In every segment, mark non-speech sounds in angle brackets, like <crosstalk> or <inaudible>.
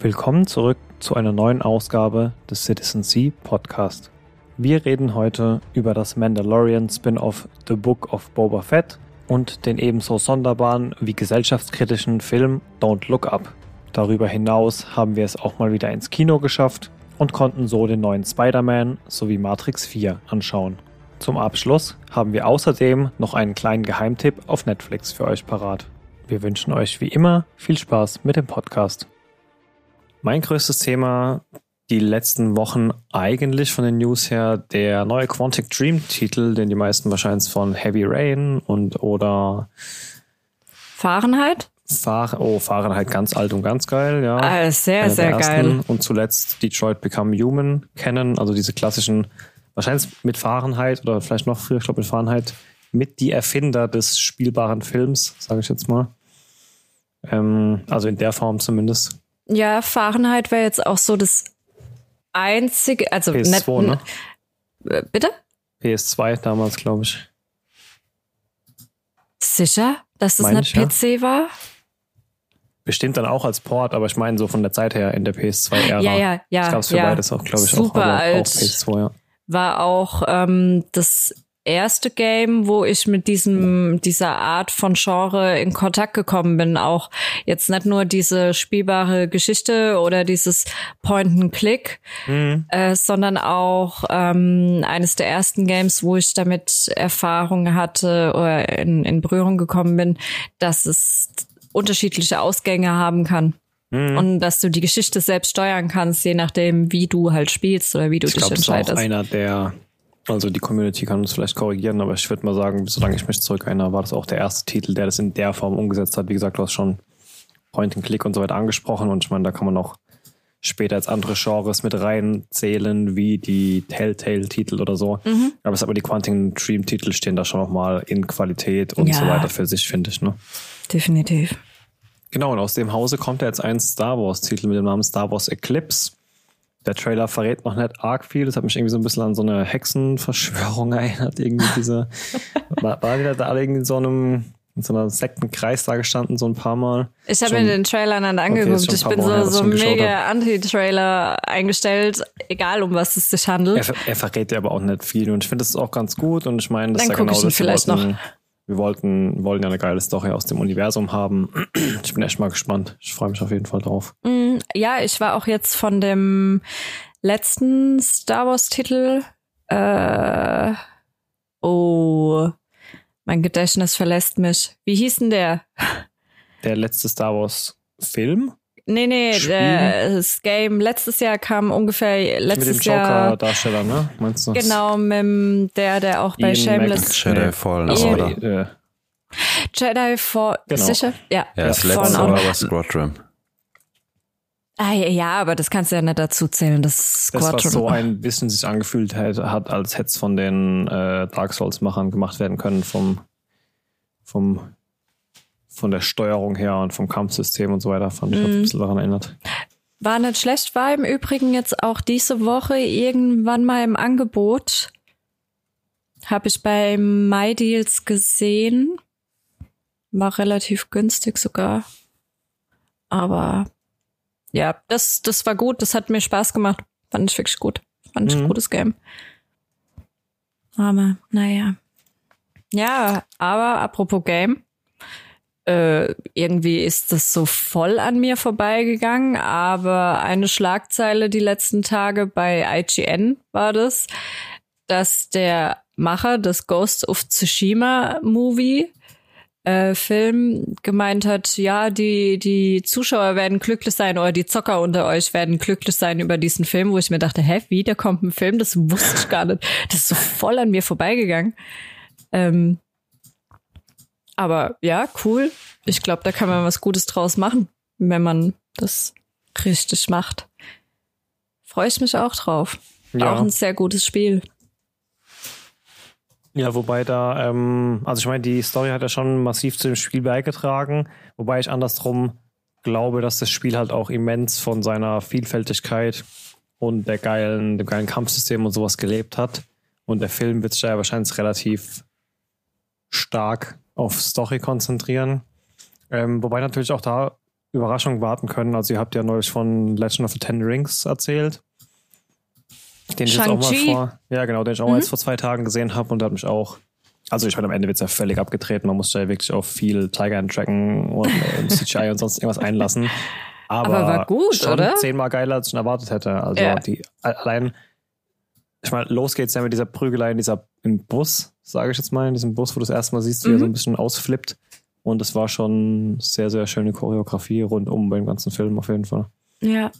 Willkommen zurück zu einer neuen Ausgabe des Citizen Sea Podcast. Wir reden heute über das Mandalorian Spin-off The Book of Boba Fett und den ebenso sonderbaren wie gesellschaftskritischen Film Don't Look Up. Darüber hinaus haben wir es auch mal wieder ins Kino geschafft und konnten so den neuen Spider-Man sowie Matrix 4 anschauen. Zum Abschluss haben wir außerdem noch einen kleinen Geheimtipp auf Netflix für euch parat. Wir wünschen euch wie immer viel Spaß mit dem Podcast. Mein größtes Thema die letzten Wochen eigentlich von den News her der neue Quantic Dream Titel, den die meisten wahrscheinlich von Heavy Rain und oder Fahrenheit? Fahr oh, Fahrenheit ganz alt und ganz geil, ja. Ah, sehr, sehr geil. Und zuletzt Detroit Become Human kennen, also diese klassischen, wahrscheinlich mit Fahrenheit oder vielleicht noch früher, ich glaube mit Fahrenheit, mit die Erfinder des spielbaren Films, sage ich jetzt mal. Ähm, also in der Form zumindest. Ja, Fahrenheit wäre jetzt auch so das einzige, also PS2, ne? Bitte? PS2 damals, glaube ich. Sicher, dass das nicht PC ja. war? Bestimmt dann auch als Port, aber ich meine so von der Zeit her in der PS2-Ära. Ja, ja, ja. Das gab es für ja. beides auch, glaube ich, Super auch, alt. auch PS2, ja. War auch ähm, das erste Game, wo ich mit diesem dieser Art von Genre in Kontakt gekommen bin. Auch jetzt nicht nur diese spielbare Geschichte oder dieses Point-and-Click, mhm. äh, sondern auch ähm, eines der ersten Games, wo ich damit Erfahrung hatte oder in, in Berührung gekommen bin, dass es unterschiedliche Ausgänge haben kann. Mhm. Und dass du die Geschichte selbst steuern kannst, je nachdem, wie du halt spielst oder wie du ich dich glaub, entscheidest. Das ist auch einer der also die Community kann uns vielleicht korrigieren, aber ich würde mal sagen, solange ich mich zurückerinnere, war das auch der erste Titel, der das in der Form umgesetzt hat. Wie gesagt, du hast schon Point-and-Click und so weiter angesprochen und ich meine, da kann man auch später als andere Genres mit reinzählen, wie die Telltale-Titel oder so. Mhm. Aber es aber die Quantum Dream-Titel stehen da schon nochmal in Qualität und ja. so weiter für sich, finde ich. Ne? Definitiv. Genau, und aus dem Hause kommt ja jetzt ein Star Wars-Titel mit dem Namen Star Wars Eclipse. Der Trailer verrät noch nicht arg viel. Das hat mich irgendwie so ein bisschen an so eine Hexenverschwörung <laughs> erinnert. Irgendwie diese, <laughs> war, war wieder da irgendwie in so einem, in so einer Sektenkreis da gestanden, so ein paar Mal. Ich habe mir den Trailer dann angeguckt. Okay, ich bin so, so mega Anti-Trailer eingestellt, egal um was es sich handelt. Er, er verrät ja aber auch nicht viel und ich finde das auch ganz gut und ich meine, das dann ist ja genau ich das. Vielleicht noch. Wir wollten, wollen ja eine geile Story aus dem Universum haben. Ich bin echt mal gespannt. Ich freue mich auf jeden Fall drauf. Mm, ja, ich war auch jetzt von dem letzten Star Wars-Titel. Äh, oh, mein Gedächtnis verlässt mich. Wie hieß denn der? Der letzte Star Wars-Film? Nee, nee, der, das Game letztes Jahr kam ungefähr letztes mit dem Jahr. Joker-Darsteller, ne? Meinst du? Genau, mit dem, der, der auch bei Ian Shameless. Jedi Fallen Order. Äh, Jedi Fallen. Genau. Sicher? Ja. Ja, das Fallen letzte Order. war Squadron. Ah, ja, ja, aber das kannst du ja nicht dazu zählen. Das ist Das, was Squadron. so ein bisschen sich angefühlt hat, hat als hätte es von den äh, Dark Souls-Machern gemacht werden können, vom, vom, von der Steuerung her und vom Kampfsystem und so weiter, fand ich, hat ein bisschen daran erinnert. War nicht schlecht, war im Übrigen jetzt auch diese Woche irgendwann mal im Angebot. Habe ich bei MyDeals gesehen. War relativ günstig sogar. Aber ja, das, das war gut. Das hat mir Spaß gemacht. Fand ich wirklich gut. Fand ich ein Mhm. gutes Game. Aber, naja. Ja, aber apropos Game. Äh, irgendwie ist das so voll an mir vorbeigegangen, aber eine Schlagzeile die letzten Tage bei IGN war das, dass der Macher des Ghost of Tsushima Movie äh, Film gemeint hat, ja, die, die Zuschauer werden glücklich sein oder die Zocker unter euch werden glücklich sein über diesen Film, wo ich mir dachte, hä, wie, da kommt ein Film? Das wusste ich gar nicht. Das ist so voll an mir vorbeigegangen. Ähm, aber ja, cool. Ich glaube, da kann man was Gutes draus machen, wenn man das richtig macht. Freue ich mich auch drauf. Ja. Auch ein sehr gutes Spiel. Ja, wobei da, ähm, also ich meine, die Story hat ja schon massiv zu dem Spiel beigetragen, wobei ich andersrum glaube, dass das Spiel halt auch immens von seiner Vielfältigkeit und der geilen, dem geilen Kampfsystem und sowas gelebt hat. Und der Film wird sich da ja wahrscheinlich relativ stark auf Story konzentrieren. Ähm, wobei natürlich auch da Überraschung warten können. Also ihr habt ja neulich von Legend of the Ten Rings erzählt. Den ich jetzt auch mal vor, ja genau, den ich auch mhm. mal jetzt vor zwei Tagen gesehen habe und da hat mich auch, also ich meine, am Ende wird es ja völlig abgetreten. Man muss ja wirklich auf viel Tiger and Dragon und äh, CGI und sonst irgendwas einlassen. Aber, Aber war gut, schon oder? Zehnmal geiler, als ich erwartet hätte. Also ja. die allein, ich meine, los geht's ja mit dieser Prügelei in dieser im Bus, sage ich jetzt mal, in diesem Bus, wo du das erste Mal siehst, wie mhm. er so ein bisschen ausflippt. Und es war schon sehr, sehr schöne Choreografie rundum beim ganzen Film auf jeden Fall. Ja.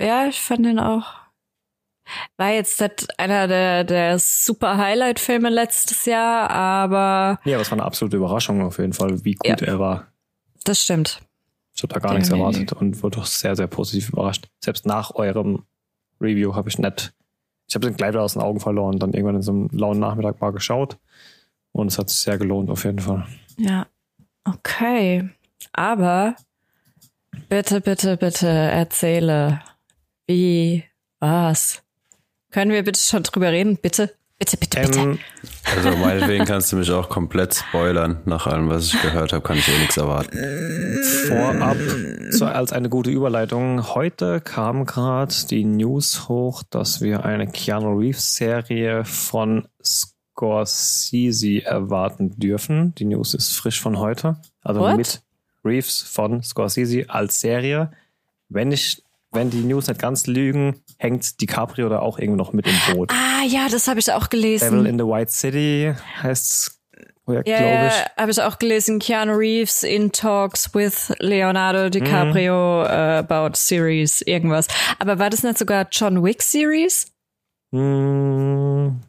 Ja, ich fand den auch. War jetzt einer der, der super Highlight-Filme letztes Jahr, aber. Ja, aber es war eine absolute Überraschung auf jeden Fall, wie gut ja. er war. Das stimmt. Ich habe da gar nichts erwartet und wurde doch sehr, sehr positiv überrascht. Selbst nach eurem Review habe ich nicht, ich habe den Kleider aus den Augen verloren, dann irgendwann in so einem lauen Nachmittag mal geschaut und es hat sich sehr gelohnt auf jeden Fall. Ja, okay. Aber bitte, bitte, bitte erzähle, wie war's? Können wir bitte schon drüber reden? Bitte? Bitte, bitte, bitte. Ähm, also meinetwegen kannst du mich auch komplett spoilern. Nach allem, was ich gehört habe, kann ich eh nichts erwarten. Vorab, so als eine gute Überleitung. Heute kam gerade die News hoch, dass wir eine Keanu Reeves Serie von Scorsese erwarten dürfen. Die News ist frisch von heute. Also What? mit Reeves von Scorsese als Serie. Wenn ich wenn die News nicht ganz lügen, hängt DiCaprio da auch irgendwie noch mit im Boot. Ah ja, das habe ich auch gelesen. Devil in the White City heißt Projekt, ja, glaube ich. Ja, habe ich auch gelesen. Keanu Reeves in talks with Leonardo DiCaprio mhm. uh, about series, irgendwas. Aber war das nicht sogar John Wick Series? Mhm.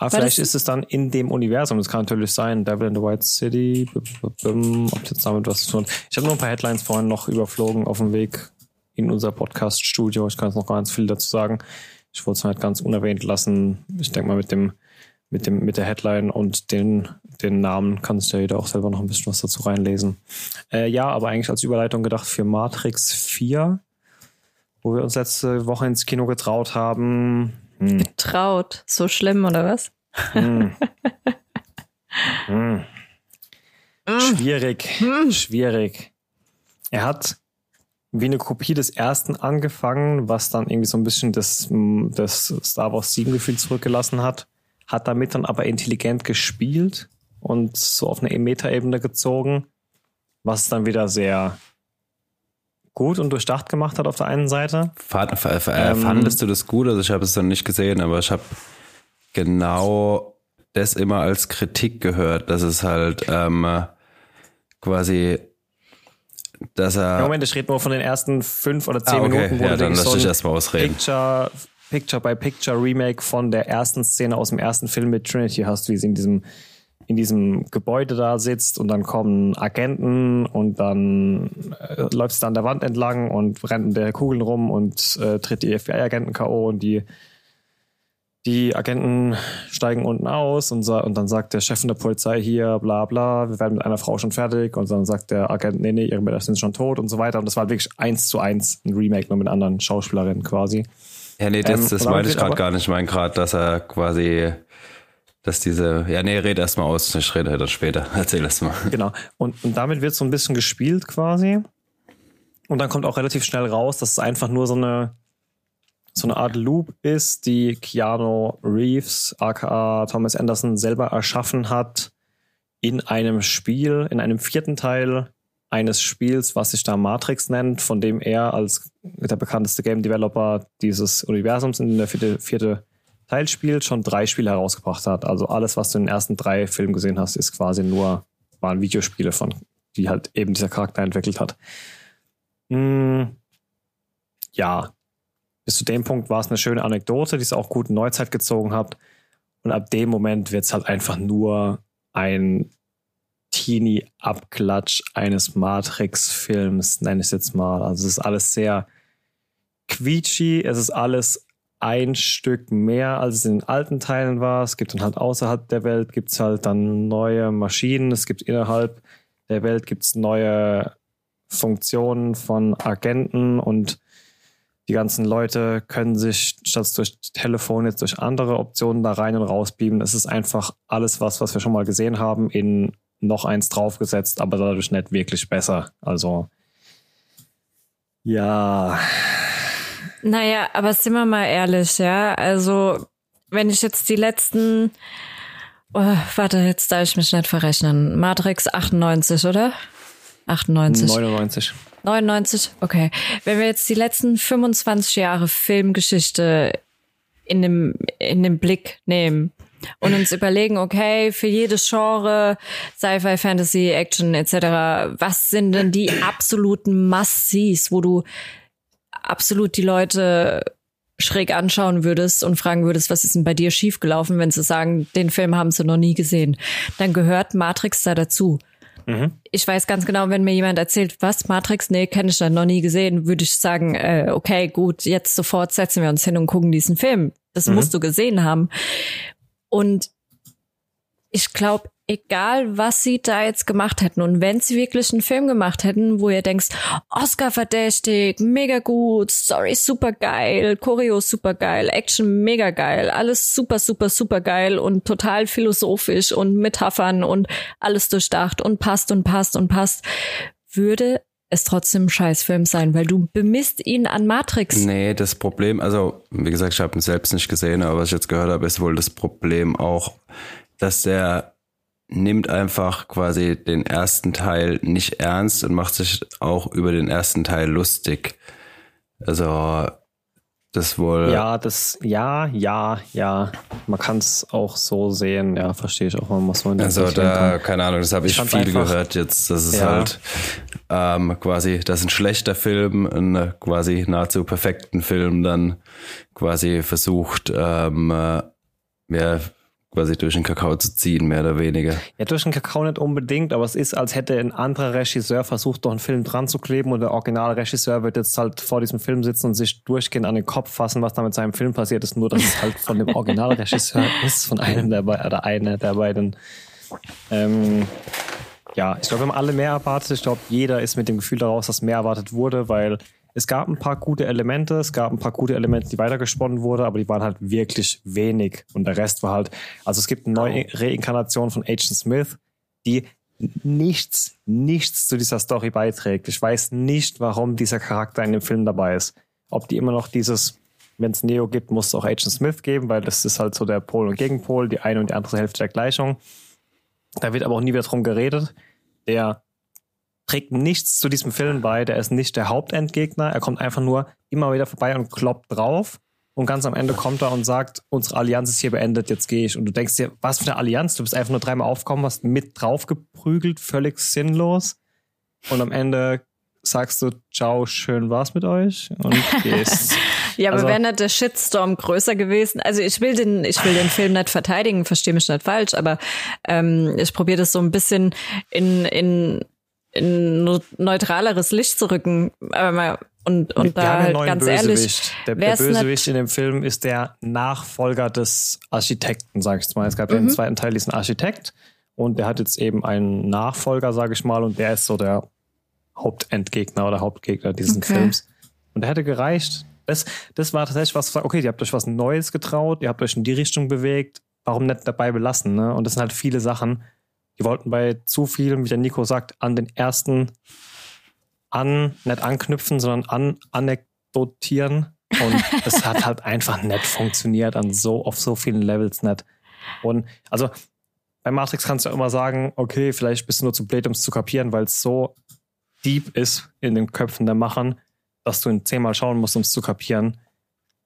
Aber vielleicht ist es dann in dem Universum. Das kann natürlich sein. Devil in the White City. Ob jetzt damit was zu tun Ich habe nur ein paar Headlines vorhin noch überflogen auf dem Weg in unser Podcast-Studio. Ich kann jetzt noch ganz viel dazu sagen. Ich wollte es halt ganz unerwähnt lassen. Ich denke mal mit dem, mit dem, mit der Headline und den, den Namen kann sich ja jeder auch selber noch ein bisschen was dazu reinlesen. Äh, ja, aber eigentlich als Überleitung gedacht für Matrix 4, wo wir uns letzte Woche ins Kino getraut haben. Hm. Getraut? So schlimm oder was? <laughs> Hm. hm. Schwierig, hm. schwierig. Er hat wie eine Kopie des ersten angefangen, was dann irgendwie so ein bisschen das, das Star Wars 7 Gefühl zurückgelassen hat, hat damit dann aber intelligent gespielt und so auf eine Meta-Ebene gezogen, was dann wieder sehr gut und durchdacht gemacht hat auf der einen Seite. Fand, ähm, fandest du das gut? Also ich habe es dann nicht gesehen, aber ich habe genau das immer als Kritik gehört, dass es halt ähm, quasi dass er. Moment, ich rede nur von den ersten fünf oder zehn ah, okay. Minuten, wo ja, du dann lass dich erstmal ausreden. Picture, Picture by Picture Remake von der ersten Szene aus dem ersten Film mit Trinity hast, wie sie in diesem in diesem Gebäude da sitzt und dann kommen Agenten und dann äh, läuft es da an der Wand entlang und rennt in der Kugeln rum und äh, tritt die FBI-Agenten K.O. und die die Agenten steigen unten aus und, und, dann sagt der Chef von der Polizei hier, bla bla, wir werden mit einer Frau schon fertig und dann sagt der Agent, nee, nee, ihre Männer sind schon tot und so weiter. Und das war wirklich eins zu eins ein Remake nur mit anderen Schauspielerinnen quasi. Ja, nee, das, ähm, das meine ich gerade gar nicht. Ich meine gerade, dass er quasi, dass diese, ja, nee, rede erst mal aus, ich rede dann später. <laughs> Erzähl das mal. Genau. Und, und damit wird so ein bisschen gespielt quasi. Und dann kommt auch relativ schnell raus, dass es einfach nur so eine so eine Art Loop ist, die Keanu Reeves, aka Thomas Anderson, selber erschaffen hat in einem Spiel, in einem vierten Teil eines Spiels, was sich da Matrix nennt, von dem er als der bekannteste Game Developer dieses Universums in der vierte, vierte Teil spielt, schon drei Spiele herausgebracht hat. Also alles, was du in den ersten drei Filmen gesehen hast, ist quasi nur, waren Videospiele von, die halt eben dieser Charakter entwickelt hat. Hm, ja, bis zu dem Punkt war es eine schöne Anekdote, die es auch gut in Neuzeit gezogen hat. Und ab dem Moment wird es halt einfach nur ein Teenie-Abklatsch eines Matrix-Films, nenne ich es jetzt mal. Also es ist alles sehr quietschy, es ist alles ein Stück mehr, als es in den alten Teilen war. Es gibt dann halt außerhalb der Welt gibt es halt dann neue Maschinen, es gibt innerhalb der Welt gibt es neue Funktionen von Agenten und die ganzen Leute können sich statt durch Telefon jetzt durch andere Optionen da rein und raus beamen. Es ist einfach alles was, was wir schon mal gesehen haben, in noch eins draufgesetzt, aber dadurch nicht wirklich besser. Also Ja. Naja, aber sind wir mal ehrlich, ja. Also, wenn ich jetzt die letzten, oh, warte, jetzt darf ich mich nicht verrechnen. Matrix 98, oder? 98. 99. 99, okay. Wenn wir jetzt die letzten 25 Jahre Filmgeschichte in dem, in den Blick nehmen und uns überlegen, okay, für jedes Genre, Sci-Fi, Fantasy, Action etc., was sind denn die absoluten Must-Sees, wo du absolut die Leute schräg anschauen würdest und fragen würdest, was ist denn bei dir schiefgelaufen, wenn sie sagen, den Film haben sie noch nie gesehen, dann gehört Matrix da dazu. Mhm. Ich weiß ganz genau, wenn mir jemand erzählt, was Matrix, nee, kenne ich dann noch nie gesehen, würde ich sagen, äh, okay, gut, jetzt sofort setzen wir uns hin und gucken diesen Film. Das mhm. musst du gesehen haben. Und ich glaube, egal was sie da jetzt gemacht hätten und wenn sie wirklich einen Film gemacht hätten, wo ihr denkst, Oscar verdächtig, mega gut, Story super geil, Choreo super geil, Action mega geil, alles super, super, super geil und total philosophisch und Metaphern und alles durchdacht und passt und passt und passt, würde es trotzdem ein Scheißfilm sein, weil du bemisst ihn an Matrix. Nee, das Problem, also wie gesagt, ich habe ihn selbst nicht gesehen, aber was ich jetzt gehört habe, ist wohl das Problem auch, dass der nimmt einfach quasi den ersten Teil nicht ernst und macht sich auch über den ersten Teil lustig. Also das wohl. Ja, das, ja, ja, ja. Man kann es auch so sehen, ja, verstehe ich auch, man muss man Also da, keine Ahnung, das habe ich, ich viel einfach, gehört jetzt. Das ist ja. halt ähm, quasi, dass ein schlechter Film, ein quasi nahezu perfekten Film dann quasi versucht, ähm, äh, ja, quasi durch den Kakao zu ziehen, mehr oder weniger. Ja, durch den Kakao nicht unbedingt, aber es ist, als hätte ein anderer Regisseur versucht, doch einen Film dran zu kleben und der Originalregisseur wird jetzt halt vor diesem Film sitzen und sich durchgehend an den Kopf fassen, was da mit seinem Film passiert ist, nur dass es halt von dem Originalregisseur <laughs> ist, von einem der beiden, oder einer der beiden. Ähm, ja, ich glaube, wir haben alle mehr erwartet. Ich glaube, jeder ist mit dem Gefühl daraus, dass mehr erwartet wurde, weil es gab ein paar gute Elemente, es gab ein paar gute Elemente, die weitergesponnen wurden, aber die waren halt wirklich wenig. Und der Rest war halt, also es gibt eine neue Reinkarnation von Agent Smith, die nichts, nichts zu dieser Story beiträgt. Ich weiß nicht, warum dieser Charakter in dem Film dabei ist. Ob die immer noch dieses, wenn es Neo gibt, muss es auch Agent Smith geben, weil das ist halt so der Pol und Gegenpol, die eine und die andere Hälfte der Gleichung. Da wird aber auch nie wieder drum geredet. Der trägt nichts zu diesem Film bei. Der ist nicht der Hauptendgegner. Er kommt einfach nur immer wieder vorbei und kloppt drauf. Und ganz am Ende kommt er und sagt, unsere Allianz ist hier beendet, jetzt gehe ich. Und du denkst dir, was für eine Allianz? Du bist einfach nur dreimal aufgekommen, hast mit drauf geprügelt, völlig sinnlos. Und am Ende sagst du, ciao, schön war's mit euch und <laughs> gehst. ja, aber also, wäre nicht der Shitstorm größer gewesen? Also ich will den, ich will den Film nicht verteidigen, verstehe mich nicht falsch, aber ähm, ich probiere das so ein bisschen in, in in neutraleres Licht zu rücken. Und, und da ganz ehrlich, der, der Bösewicht in dem Film ist der Nachfolger des Architekten, sag ich jetzt mal. Es gab ja mhm. im zweiten Teil diesen Architekt und der hat jetzt eben einen Nachfolger, sage ich mal, und der ist so der Hauptendgegner oder Hauptgegner dieses okay. Films. Und der hätte gereicht. Das, das war tatsächlich was, okay, ihr habt euch was Neues getraut, ihr habt euch in die Richtung bewegt, warum nicht dabei belassen, ne? Und das sind halt viele Sachen, die wollten bei zu viel, wie der Nico sagt, an den ersten an, nicht anknüpfen, sondern an anekdotieren. Und <laughs> es hat halt einfach nicht funktioniert an so, auf so vielen Levels nicht. Und also bei Matrix kannst du immer sagen, okay, vielleicht bist du nur zu blöd, um es zu kapieren, weil es so deep ist in den Köpfen der Machern, dass du ihn zehnmal schauen musst, um es zu kapieren.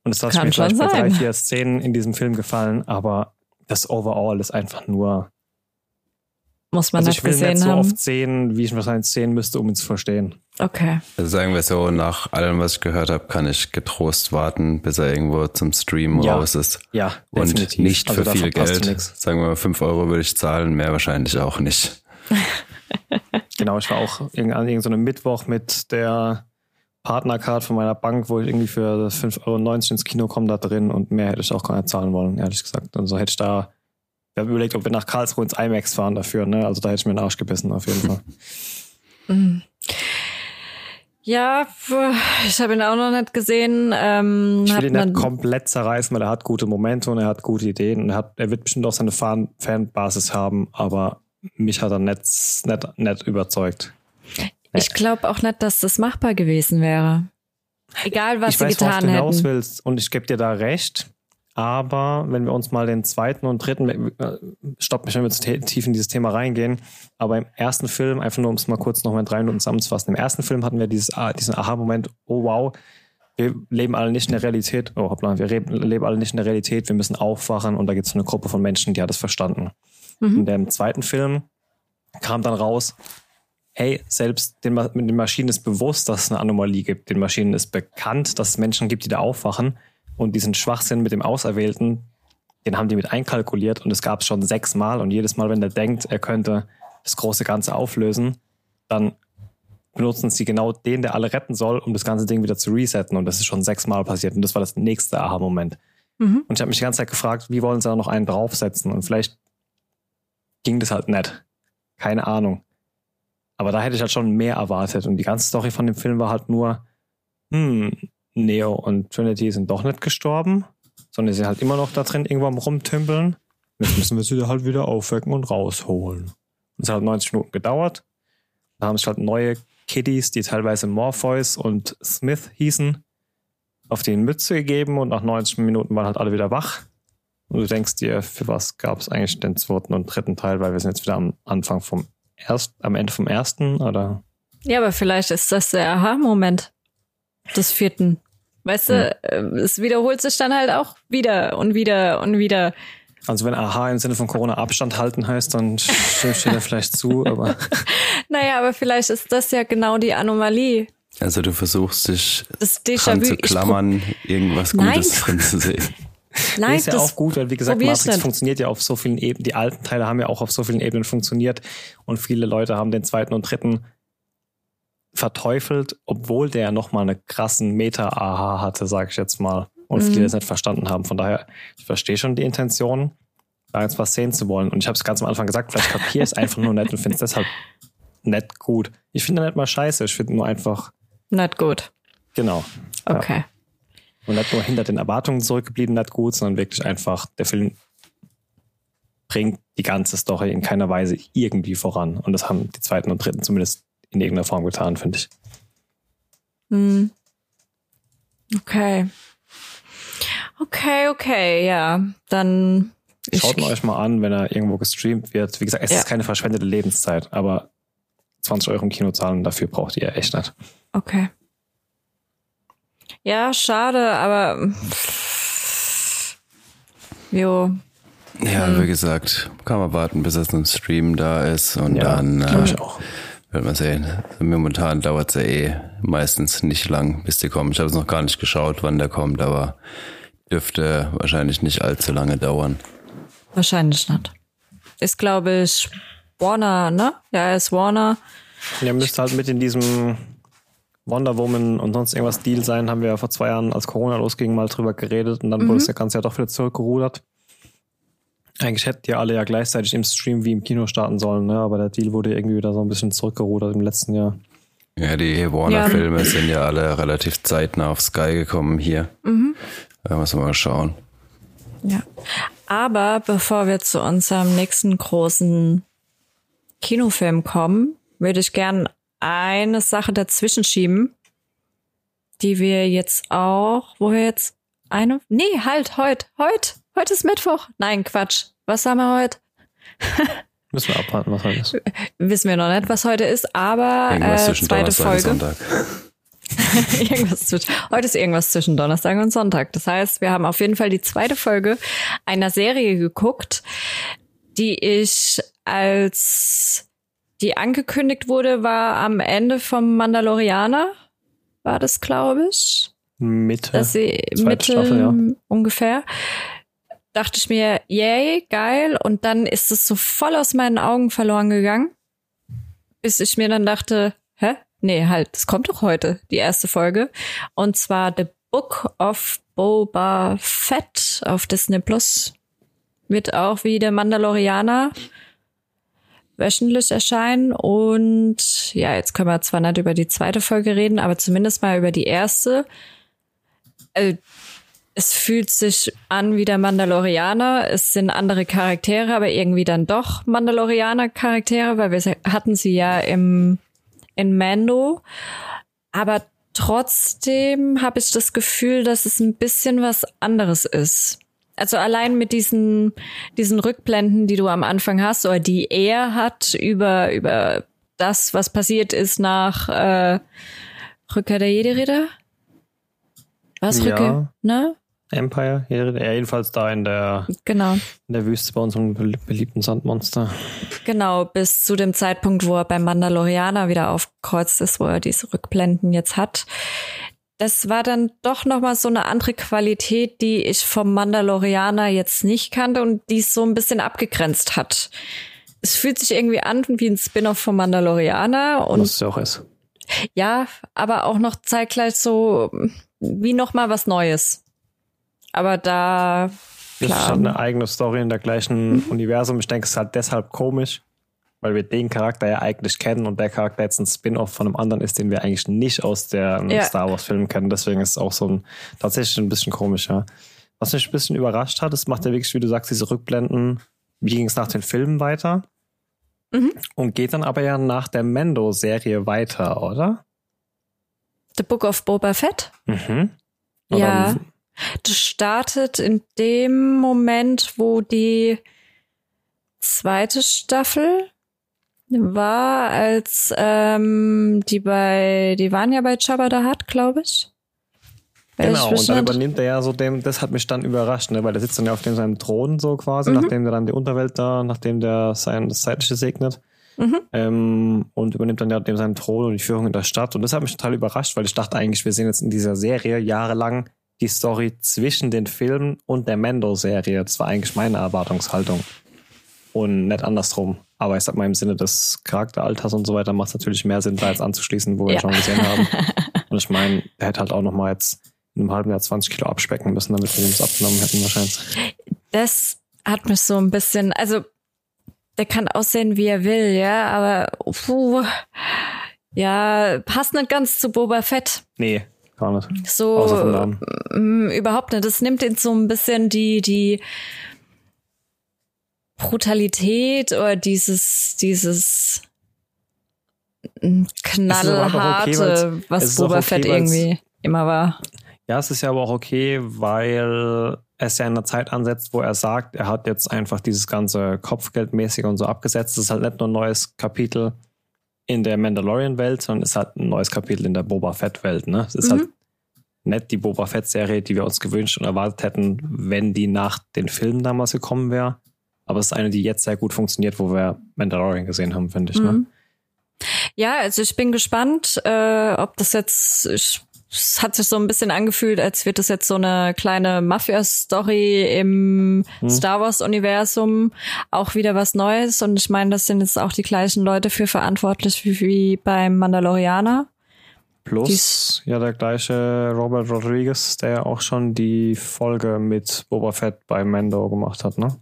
Und es hat mir vielleicht bei drei, vier Szenen in diesem Film gefallen, aber das Overall ist einfach nur muss man also nicht gesehen nicht so haben. oft sehen, wie ich wahrscheinlich sehen müsste, um ihn zu verstehen. Okay. Also sagen wir so, nach allem, was ich gehört habe, kann ich getrost warten, bis er irgendwo zum Stream ja. raus ist. Ja, Und definitiv. nicht für also viel Geld. Sagen wir mal, fünf Euro würde ich zahlen, mehr wahrscheinlich auch nicht. <laughs> genau, ich war auch an irgendeinem Mittwoch mit der Partnercard von meiner Bank, wo ich irgendwie für 5,90 Euro ins Kino komme, da drin und mehr hätte ich auch gar nicht zahlen wollen, ehrlich gesagt. Und so hätte ich da wir haben überlegt, ob wir nach Karlsruhe ins IMAX fahren dafür, ne? Also da hätte ich mir den Arsch gebissen, auf jeden Fall. <laughs> Mhm. Ja, ich habe ihn auch noch nicht gesehen. Ähm, ich will ihn nicht komplett zerreißen, weil er hat gute Momente und er hat gute Ideen und er, hat, er wird bestimmt auch seine Fan Fanbasis haben, aber mich hat er nicht, nicht, nicht überzeugt. Ich glaube auch nicht, dass das machbar gewesen wäre. Egal, was ich sie weiß, getan worauf du hinaus hätten. willst und ich gebe dir da recht. Aber wenn wir uns mal den zweiten und dritten, äh, stopp mich, wenn wir zu tief in dieses Thema reingehen. Aber im ersten Film, einfach nur um es mal kurz noch mal in drei Minuten zusammenzufassen. Im ersten Film hatten wir dieses, ah, diesen Aha-Moment, oh wow, wir leben alle nicht in der Realität. Oh hoppla, wir leben, alle nicht in der Realität, wir müssen aufwachen und da gibt es eine Gruppe von Menschen, die hat es verstanden. Mhm. In dem zweiten Film kam dann raus, hey, selbst den, den Maschinen ist bewusst, dass es eine Anomalie gibt. Den Maschinen ist bekannt, dass es Menschen gibt, die da aufwachen. Und diesen Schwachsinn mit dem Auserwählten, den haben die mit einkalkuliert und es gab es schon sechsmal. Und jedes Mal, wenn der denkt, er könnte das große Ganze auflösen, dann benutzen sie genau den, der alle retten soll, um das ganze Ding wieder zu resetten. Und das ist schon sechsmal passiert. Und das war das nächste Aha-Moment. Mhm. Und ich habe mich die ganze Zeit gefragt, wie wollen sie da noch einen draufsetzen? Und vielleicht ging das halt nicht. Keine Ahnung. Aber da hätte ich halt schon mehr erwartet. Und die ganze Story von dem Film war halt nur, hm, Neo und Trinity sind doch nicht gestorben, sondern sie sind halt immer noch da drin irgendwo am rumtümpeln. Jetzt müssen wir sie halt wieder aufwecken und rausholen. Und es hat halt 90 Minuten gedauert. Da haben sich halt neue Kiddies, die teilweise Morpheus und Smith hießen, auf die Mütze gegeben und nach 90 Minuten waren halt alle wieder wach. Und du denkst dir, für was gab es eigentlich den zweiten und dritten Teil, weil wir sind jetzt wieder am Anfang vom erst, am Ende vom ersten, oder? Ja, aber vielleicht ist das der Aha-Moment des vierten. Weißt du, äh, es wiederholt sich dann halt auch wieder und wieder und wieder. Also wenn Aha im Sinne von Corona Abstand halten heißt, dann stimme ich dir vielleicht zu, aber <laughs> Naja, aber vielleicht ist das ja genau die Anomalie. Also du versuchst dich dran zu klammern, irgendwas Nein. Gutes drin zu sehen. <laughs> Nein, ist ja das auch gut, weil wie gesagt, Matrix nicht. funktioniert ja auf so vielen Ebenen. Die alten Teile haben ja auch auf so vielen Ebenen funktioniert und viele Leute haben den zweiten und dritten verteufelt, obwohl der nochmal eine krassen Meta-Aha hatte, sage ich jetzt mal. Und Mhm. viele das nicht verstanden haben. Von daher, ich verstehe schon die Intention, da jetzt was sehen zu wollen. Und ich habe es ganz am Anfang gesagt, vielleicht kapiere ich es einfach nur nicht und finde es deshalb nett gut. Ich finde nicht mal scheiße, ich finde nur einfach, Nicht gut. genau. Ja. Okay. Und nicht nur hinter den Erwartungen zurückgeblieben, nicht gut, sondern wirklich einfach, der Film bringt die ganze Story in keiner Weise irgendwie voran. Und das haben die zweiten und dritten zumindest in irgendeiner Form getan, finde ich. Hm. Okay. Okay, okay, ja. Dann. Ich, Schaut mal euch mal an, wenn er irgendwo gestreamt wird. Wie gesagt, es Ja. ist keine verschwendete Lebenszeit, aber 20 Euro im Kino zahlen, dafür braucht ihr echt nicht. okay. Ja, schade, aber. Jo. Ja, wie gesagt, kann man warten, bis es ein Stream da ist und Ja, dann äh, ich auch. Wird man sehen. Momentan dauert es ja eh meistens nicht lang, bis die kommen. Ich habe es noch gar nicht geschaut, wann der kommt, aber dürfte wahrscheinlich nicht allzu lange dauern. Wahrscheinlich nicht. Ist, glaube ich, Warner, ne? Ja, er ist Warner. Ihr müsst halt mit in diesem Wonder Woman und sonst irgendwas Deal sein, haben wir ja vor zwei Jahren, als Corona losging, mal drüber geredet und dann wurde das Ganze ja doch wieder zurückgerudert. Eigentlich hätten die alle ja gleichzeitig im Stream wie im Kino starten sollen, ne? aber der Deal wurde irgendwie wieder so ein bisschen zurückgerudert im letzten Jahr. Ja, die Warner-Filme sind ja alle relativ zeitnah auf Sky gekommen hier. Mhm. Da müssen wir mal schauen. Ja. Aber bevor wir zu unserem nächsten großen Kinofilm kommen, würde ich gern eine Sache dazwischen schieben, die wir jetzt auch, wo wir jetzt eine, nee, halt, heute, heute, heute ist Mittwoch. Nein, Quatsch. Was haben wir heute? <laughs> Müssen wir abwarten, was halt ist. <laughs> Wissen wir noch nicht, was heute ist, aber Irgendwas äh, zwischen zweite Donnerstag und Folge. Sonntag. <laughs> irgendwas zwischen, heute ist irgendwas zwischen Donnerstag und Sonntag. Das heißt, wir haben auf jeden Fall die zweite Folge einer Serie geguckt, die ich als die angekündigt wurde, war am Ende vom Mandalorianer, war das, glaube ich. Mitte. Dass sie zweite Mitte Staffel, ja. ungefähr. Dachte ich mir, yay, geil. Und dann ist es so voll aus meinen Augen verloren gegangen. Bis ich mir dann dachte, hä? Nee, halt, es kommt doch heute, die erste Folge. Und zwar The Book of Boba Fett auf Disney Plus. Wird auch wie der Mandalorianer wöchentlich erscheinen. Und ja, jetzt können wir zwar nicht über die zweite Folge reden, aber zumindest mal über die erste. Also, es fühlt sich an wie der Mandalorianer. Es sind andere Charaktere, aber irgendwie dann doch Mandalorianer-Charaktere, weil wir hatten sie ja im in Mando. Aber trotzdem habe ich das Gefühl, dass es ein bisschen was anderes ist. Also allein mit diesen, diesen Rückblenden, die du am Anfang hast oder die er hat über, über das, was passiert ist nach äh, Rückkehr der Jedi-Ritter? Was? Ja. Rückkehr? Ne? Empire, ja, jedenfalls da in der, Genau. in der Wüste bei unserem bel- beliebten Sandmonster. Genau, bis zu dem Zeitpunkt, wo er beim Mandalorianer wieder aufgekreuzt ist, wo er diese Rückblenden jetzt hat. Das war dann doch nochmal so eine andere Qualität, die ich vom Mandalorianer jetzt nicht kannte und die es so ein bisschen abgegrenzt hat. Es fühlt sich irgendwie an wie ein Spin-off vom Mandalorianer und Was es ja auch ist. ja, aber auch noch zeitgleich so wie nochmal was Neues. Aber da, Das ist klar, halt eine eigene Story in der gleichen Universum. Ich denke, es ist halt deshalb komisch, weil wir den Charakter ja eigentlich kennen und der Charakter jetzt ein Spin-off von einem anderen ist, den wir eigentlich nicht aus der ähm, Ja. Star Wars-Film kennen. Deswegen ist es auch so ein tatsächlich ein bisschen komisch, ja. Was mich ein bisschen überrascht hat, es macht ja wirklich, wie du sagst, diese Rückblenden, wie ging es nach den Filmen weiter? Mhm. Und geht dann aber ja nach der Mando-Serie weiter, oder? The Book of Boba Fett. Mhm. Ja. Oder- Das startet in dem Moment, wo die zweite Staffel war, als ähm, die bei, die waren ja bei Jabba da hat, glaube ich. Genau, und dann übernimmt er ja so dem, das hat mich dann überrascht, ne, weil der sitzt dann ja auf dem seinem Thron so quasi, Mhm. nachdem der dann die Unterwelt da, nachdem der sein das Zeitliche segnet. Mhm. Ähm, und übernimmt dann ja dem seinen Thron und die Führung in der Stadt. Und das hat mich total überrascht, weil ich dachte eigentlich, wir sehen jetzt in dieser Serie jahrelang die Story zwischen den Filmen und der Mando-Serie. Das war eigentlich meine Erwartungshaltung. Und nicht andersrum. Aber ich sag mal, im Sinne des Charakteralters und so weiter macht es natürlich mehr Sinn, da jetzt anzuschließen, wo wir Ja. schon gesehen haben. <laughs> Und ich meine, er hätte halt auch noch mal jetzt in einem halben Jahr 20 Kilo abspecken müssen, damit wir uns abgenommen hätten wahrscheinlich. das hat mich so ein bisschen, also der kann aussehen, wie er will, ja, aber puh, ja, passt nicht ganz zu Boba Fett. Nee, gar nicht. So Außer vom Namen. Mm, überhaupt nicht. Das nimmt ihn so ein bisschen die, die Brutalität oder dieses, dieses knallharte, okay, was Boba okay, Fett irgendwie immer war. Ja, es ist ja aber auch okay, weil es ja in einer Zeit ansetzt, wo er sagt, er hat jetzt einfach dieses ganze Kopfgeldmäßige und so abgesetzt. Es ist halt nicht nur ein neues Kapitel in der Mandalorian-Welt, sondern es halt ein neues Kapitel in der Boba Fett-Welt. Ne? Es ist Mhm. halt nicht die Boba Fett-Serie, die wir uns gewünscht und erwartet hätten, wenn die nach den Filmen damals gekommen wäre. Aber es ist eine, die jetzt sehr gut funktioniert, wo wir Mandalorian gesehen haben, finde ich. Ne? Mhm. Ja, also ich bin gespannt, äh, ob das jetzt, ich, es hat sich so ein bisschen angefühlt, als wird das jetzt so eine kleine Mafia-Story im Hm. Star Wars-Universum, auch wieder was Neues. Und ich meine, das sind jetzt auch die gleichen Leute für verantwortlich wie, wie beim Mandalorianer. Plus Dies- ja der gleiche Robert Rodriguez, der ja auch schon die Folge mit Boba Fett bei Mando gemacht hat, ne?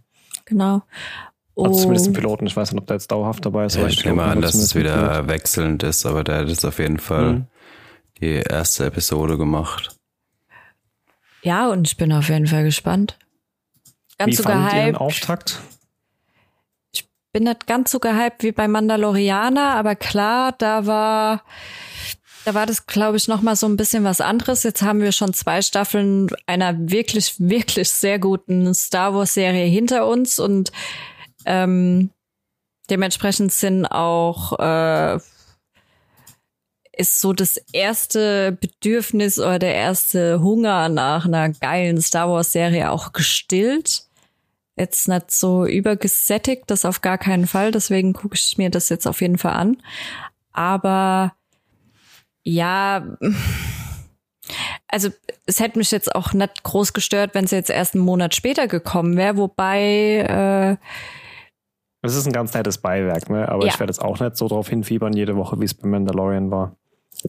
Genau. Also zumindest den Piloten. Ich weiß nicht, ob der jetzt dauerhaft dabei ist. Ja, aber ich nehme an, dass es wieder wechselnd ist, aber der hat jetzt auf jeden Fall Mhm. Die erste Episode gemacht. ja, und ich bin auf jeden Fall gespannt. Ganz Wie so fandet ihr den gehypt. Auftakt? bin nicht ganz so gehypt wie bei Mandalorianer, aber klar, da war, da war das, glaube ich, noch mal so ein bisschen was anderes. Jetzt haben wir schon zwei Staffeln einer wirklich, wirklich sehr guten Star Wars Serie hinter uns und ähm, dementsprechend sind auch äh, ist so das erste Bedürfnis oder der erste Hunger nach einer geilen Star Wars Serie auch gestillt jetzt nicht so übergesättigt, das auf gar keinen Fall. Deswegen gucke ich mir das jetzt auf jeden Fall an. Aber ja, also es hätte mich jetzt auch nicht groß gestört, wenn es jetzt erst einen Monat später gekommen wäre. Wobei, äh, Es ist ein ganz nettes Beiwerk, ne? Aber Ja. ich werde jetzt auch nicht so drauf hinfiebern jede Woche, wie es bei Mandalorian war.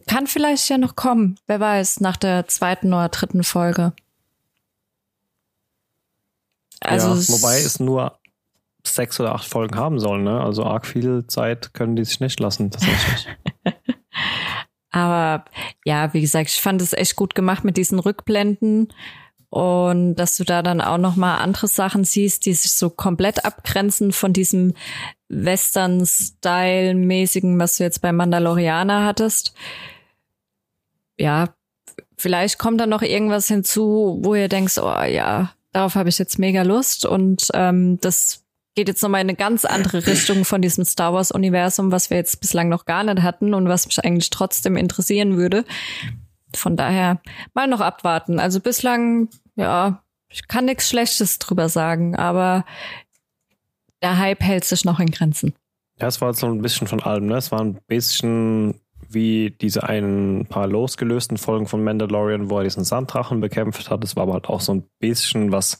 Kann vielleicht ja noch kommen. Wer weiß, nach der zweiten oder dritten Folge. Also ja, wobei es nur sechs oder acht Folgen haben soll, ne? Also arg viel Zeit können die sich nicht lassen, tatsächlich. <laughs> <laughs> Aber ja, wie gesagt, ich fand es echt gut gemacht mit diesen Rückblenden. Und dass du da dann auch noch mal andere Sachen siehst, die sich so komplett abgrenzen von diesem Western-Style-mäßigen, was du jetzt bei Mandalorianer hattest. Ja, vielleicht kommt da noch irgendwas hinzu, wo ihr denkst, oh ja, darauf habe ich jetzt mega Lust und ähm, das geht jetzt nochmal in eine ganz andere Richtung von diesem Star Wars Universum, was wir jetzt bislang noch gar nicht hatten und was mich eigentlich trotzdem interessieren würde. Von daher mal noch abwarten. Also bislang, ja, ich kann nichts Schlechtes drüber sagen, aber der Hype hält sich noch in Grenzen. Ja, es war so ein bisschen von allem, ne? Es war ein bisschen wie diese ein paar losgelösten Folgen von Mandalorian, wo er diesen Sanddrachen bekämpft hat. Es war aber halt auch so ein bisschen was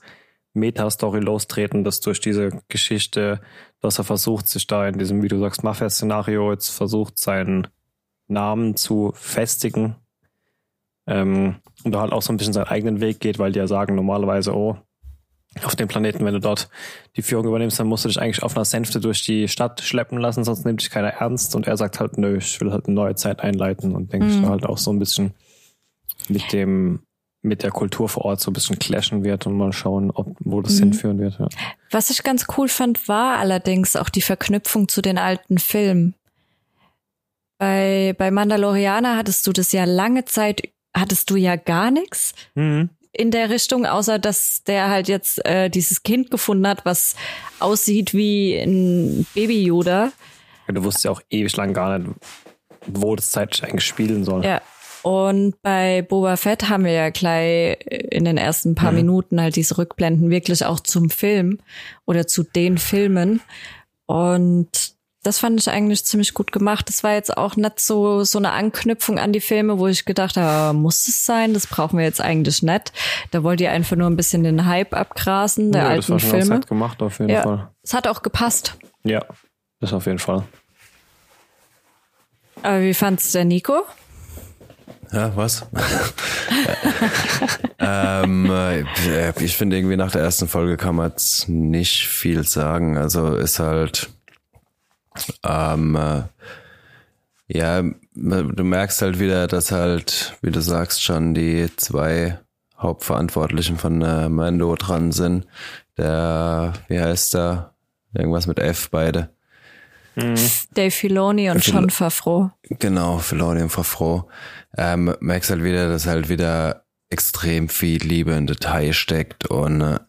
Meta-Story lostreten, dass durch diese Geschichte, dass er versucht, sich da in diesem, wie du sagst, Mafia-Szenario jetzt versucht, seinen Namen zu festigen. Ähm, und da halt auch so ein bisschen seinen eigenen Weg geht, weil die ja sagen normalerweise, oh, auf dem Planeten, wenn du dort die Führung übernimmst, dann musst du dich eigentlich auf einer Sänfte durch die Stadt schleppen lassen, sonst nimmt dich keiner ernst. Und er sagt halt, nö, ich will halt eine neue Zeit einleiten und denke ich mhm. halt auch so ein bisschen mit dem mit der Kultur vor Ort so ein bisschen clashen wird und mal schauen, ob, wo das mhm. hinführen wird. Ja. Was ich ganz cool fand, war allerdings auch die Verknüpfung zu den alten Filmen. Bei, bei Mandalorianer hattest du das ja lange Zeit, hattest du ja gar nichts mhm. in der Richtung, außer dass der halt jetzt äh, dieses Kind gefunden hat, was aussieht wie ein Baby-Yoda. Du wusstest ja auch ewig lang gar nicht, wo das zeitlich eigentlich spielen soll. Ja, und bei Boba Fett haben wir ja gleich in den ersten paar mhm. Minuten halt diese Rückblenden wirklich auch zum Film oder zu den Filmen. Und das fand ich eigentlich ziemlich gut gemacht. Das war jetzt auch nicht so, so eine Anknüpfung an die Filme, wo ich gedacht habe, ah, muss es sein? Das brauchen wir jetzt eigentlich nicht. Da wollt ihr einfach nur ein bisschen den Hype abgrasen der ja, alten das war Filme. gemacht auf jeden ja, Fall. Es hat auch gepasst. Ja, das auf jeden Fall. Aber wie fand's der Nico? Ja, was? <laughs> ähm, äh, ich finde irgendwie nach der ersten Folge kann man jetzt nicht viel sagen. Also ist halt, ähm, äh, ja, du merkst halt wieder, dass halt, wie du sagst, schon die zwei Hauptverantwortlichen von äh, Mando dran sind. Der, wie heißt der? Irgendwas mit F beide. Mhm. Dave Filoni und John Favreau. Genau, Filoni und Favreau. Ähm, merkst halt wieder, dass halt wieder extrem viel Liebe in Detail steckt und äh,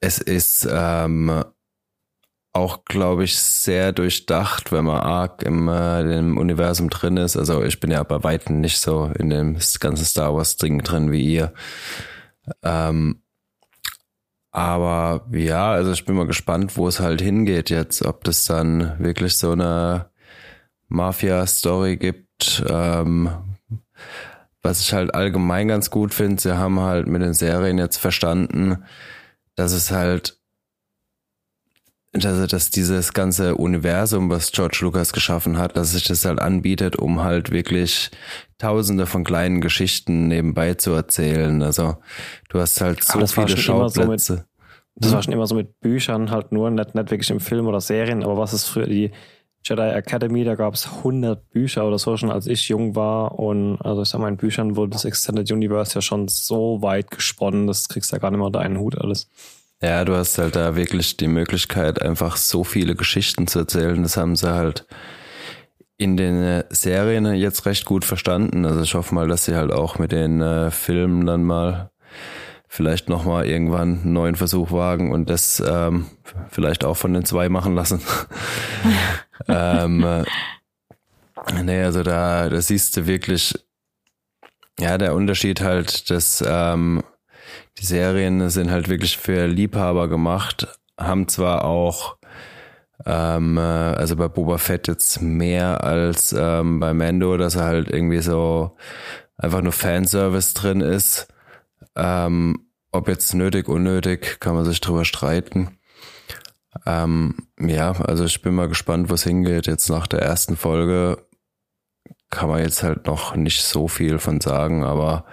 es ist ähm, auch, glaube ich, sehr durchdacht, wenn man arg im, äh, im Universum drin ist. Also ich bin ja bei Weitem nicht so in dem ganzen Star Wars Ding drin wie ihr. Ähm, aber ja, also ich bin mal gespannt, wo es halt hingeht jetzt, ob das dann wirklich so eine Mafia-Story gibt. Ähm, was ich halt allgemein ganz gut finde, sie haben halt mit den Serien jetzt verstanden, dass es halt, dass, dass dieses ganze Universum, was George Lucas geschaffen hat, dass sich das halt anbietet, um halt wirklich tausende von kleinen Geschichten nebenbei zu erzählen. Also du hast halt so viele Schauplätze. So mit, das war schon immer so mit Büchern halt nur, nicht, nicht wirklich im Film oder Serien, aber was ist früher die Jedi Academy, da gab es 100 Bücher oder so schon, als ich jung war. Und also ich sag mal, in Büchern wurde das Extended Universe ja schon so weit gesponnen, das kriegst du ja gar nicht mehr unter einen Hut alles. Ja, du hast halt da wirklich die Möglichkeit, einfach so viele Geschichten zu erzählen. Das haben sie halt in den äh, Serien jetzt recht gut verstanden. Also ich hoffe mal, dass sie halt auch mit den äh, Filmen dann mal vielleicht nochmal irgendwann einen neuen Versuch wagen und das ähm, vielleicht auch von den zwei machen lassen. <laughs> ähm, äh, nee, also da, da siehst du wirklich, ja, der Unterschied halt, dass ähm, die Serien sind halt wirklich für Liebhaber gemacht, haben zwar auch ähm, äh, also bei Boba Fett jetzt mehr als ähm, bei Mando, dass er halt irgendwie so einfach nur Fanservice drin ist. Ähm, ob jetzt nötig, unnötig, kann man sich drüber streiten. Ähm, ja, also ich bin mal gespannt, wo es hingeht. Jetzt nach der ersten Folge kann man jetzt halt noch nicht so viel von sagen, aber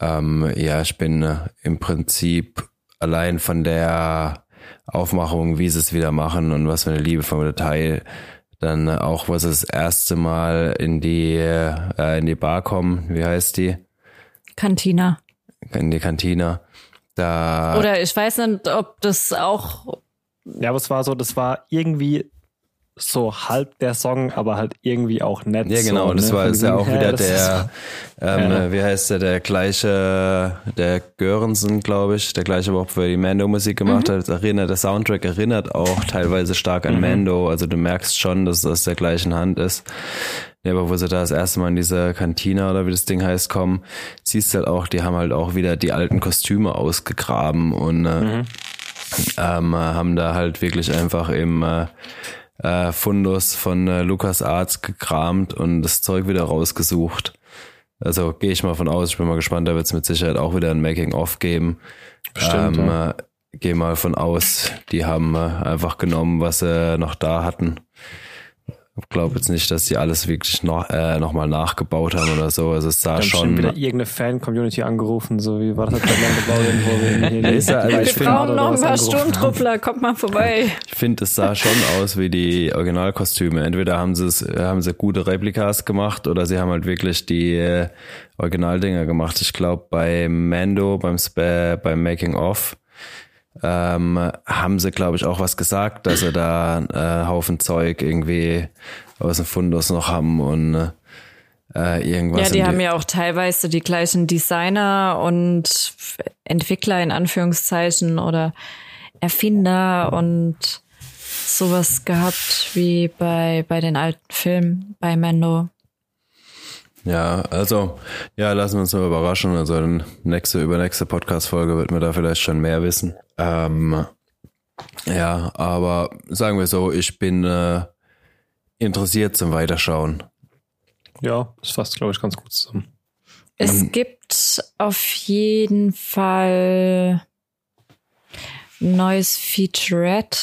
ähm, ja, ich bin äh, im Prinzip allein von der Aufmachung, wie sie es wieder machen und was für eine Liebe vom Detail, dann auch, was das erste Mal in die äh, in die Bar kommen, wie heißt die? Cantina. in die Kantine. Da Oder ich weiß nicht, ob das auch. Ja, aber es war so, das war irgendwie so halb der Song, aber halt irgendwie auch nett. Ja, genau, so, das ne? war ist ja auch wieder der, ähm, Ja. wie heißt der, der gleiche, der Görensen, glaube ich, der gleiche, der auch für die Mando-Musik gemacht hat, erinnert, der Soundtrack erinnert auch teilweise stark an Mando, also du merkst schon, dass das aus der gleichen Hand ist. Ja, aber wo sie da das erste Mal in diese Kantina oder wie das Ding heißt kommen, siehst du halt auch, die haben halt auch wieder die alten Kostüme ausgegraben und äh, ähm, äh, haben da halt wirklich einfach im äh, äh, Fundus von äh, Lukas Arts gekramt und das Zeug wieder rausgesucht. Also gehe ich mal von aus, ich bin mal gespannt, da wird es mit Sicherheit auch wieder ein Making-of geben. Bestimmt, ähm, ja. äh, Gehe mal von aus, die haben äh, einfach genommen, was sie noch da hatten. Ich glaube jetzt nicht, dass die alles wirklich noch, äh, noch mal nachgebaut haben oder so. Also es sah Dann schon schon. wieder irgendeine Fan-Community angerufen, so wie war das halt bei Mandalorian, wo <laughs> wir hier ist ja- also Wir ich find- brauchen noch ein paar. Sturmtruppler, kommt mal vorbei. Ich finde, es sah schon aus wie die Originalkostüme. Entweder haben sie es, haben sie gute Replikas gemacht oder sie haben halt wirklich die äh, Originaldinger gemacht. Ich glaube, bei Mando, beim Spa, beim Making of, ähm, haben sie, glaube ich, auch was gesagt, dass sie da äh, Haufen Zeug irgendwie aus dem Fundus noch haben und äh, irgendwas. Ja, die haben ja auch teilweise die gleichen Designer und Entwickler in Anführungszeichen oder Erfinder und sowas gehabt wie bei, bei den alten Filmen bei Mando. Ja, also, ja, lassen wir uns mal überraschen. Also, nächste, übernächste Podcast-Folge wird man da vielleicht schon mehr wissen. Ähm, ja, aber sagen wir so, ich bin äh, interessiert zum Weiterschauen. Ja, das fasst, glaube ich, ganz gut zusammen. Es gibt auf jeden Fall ein neues Featurette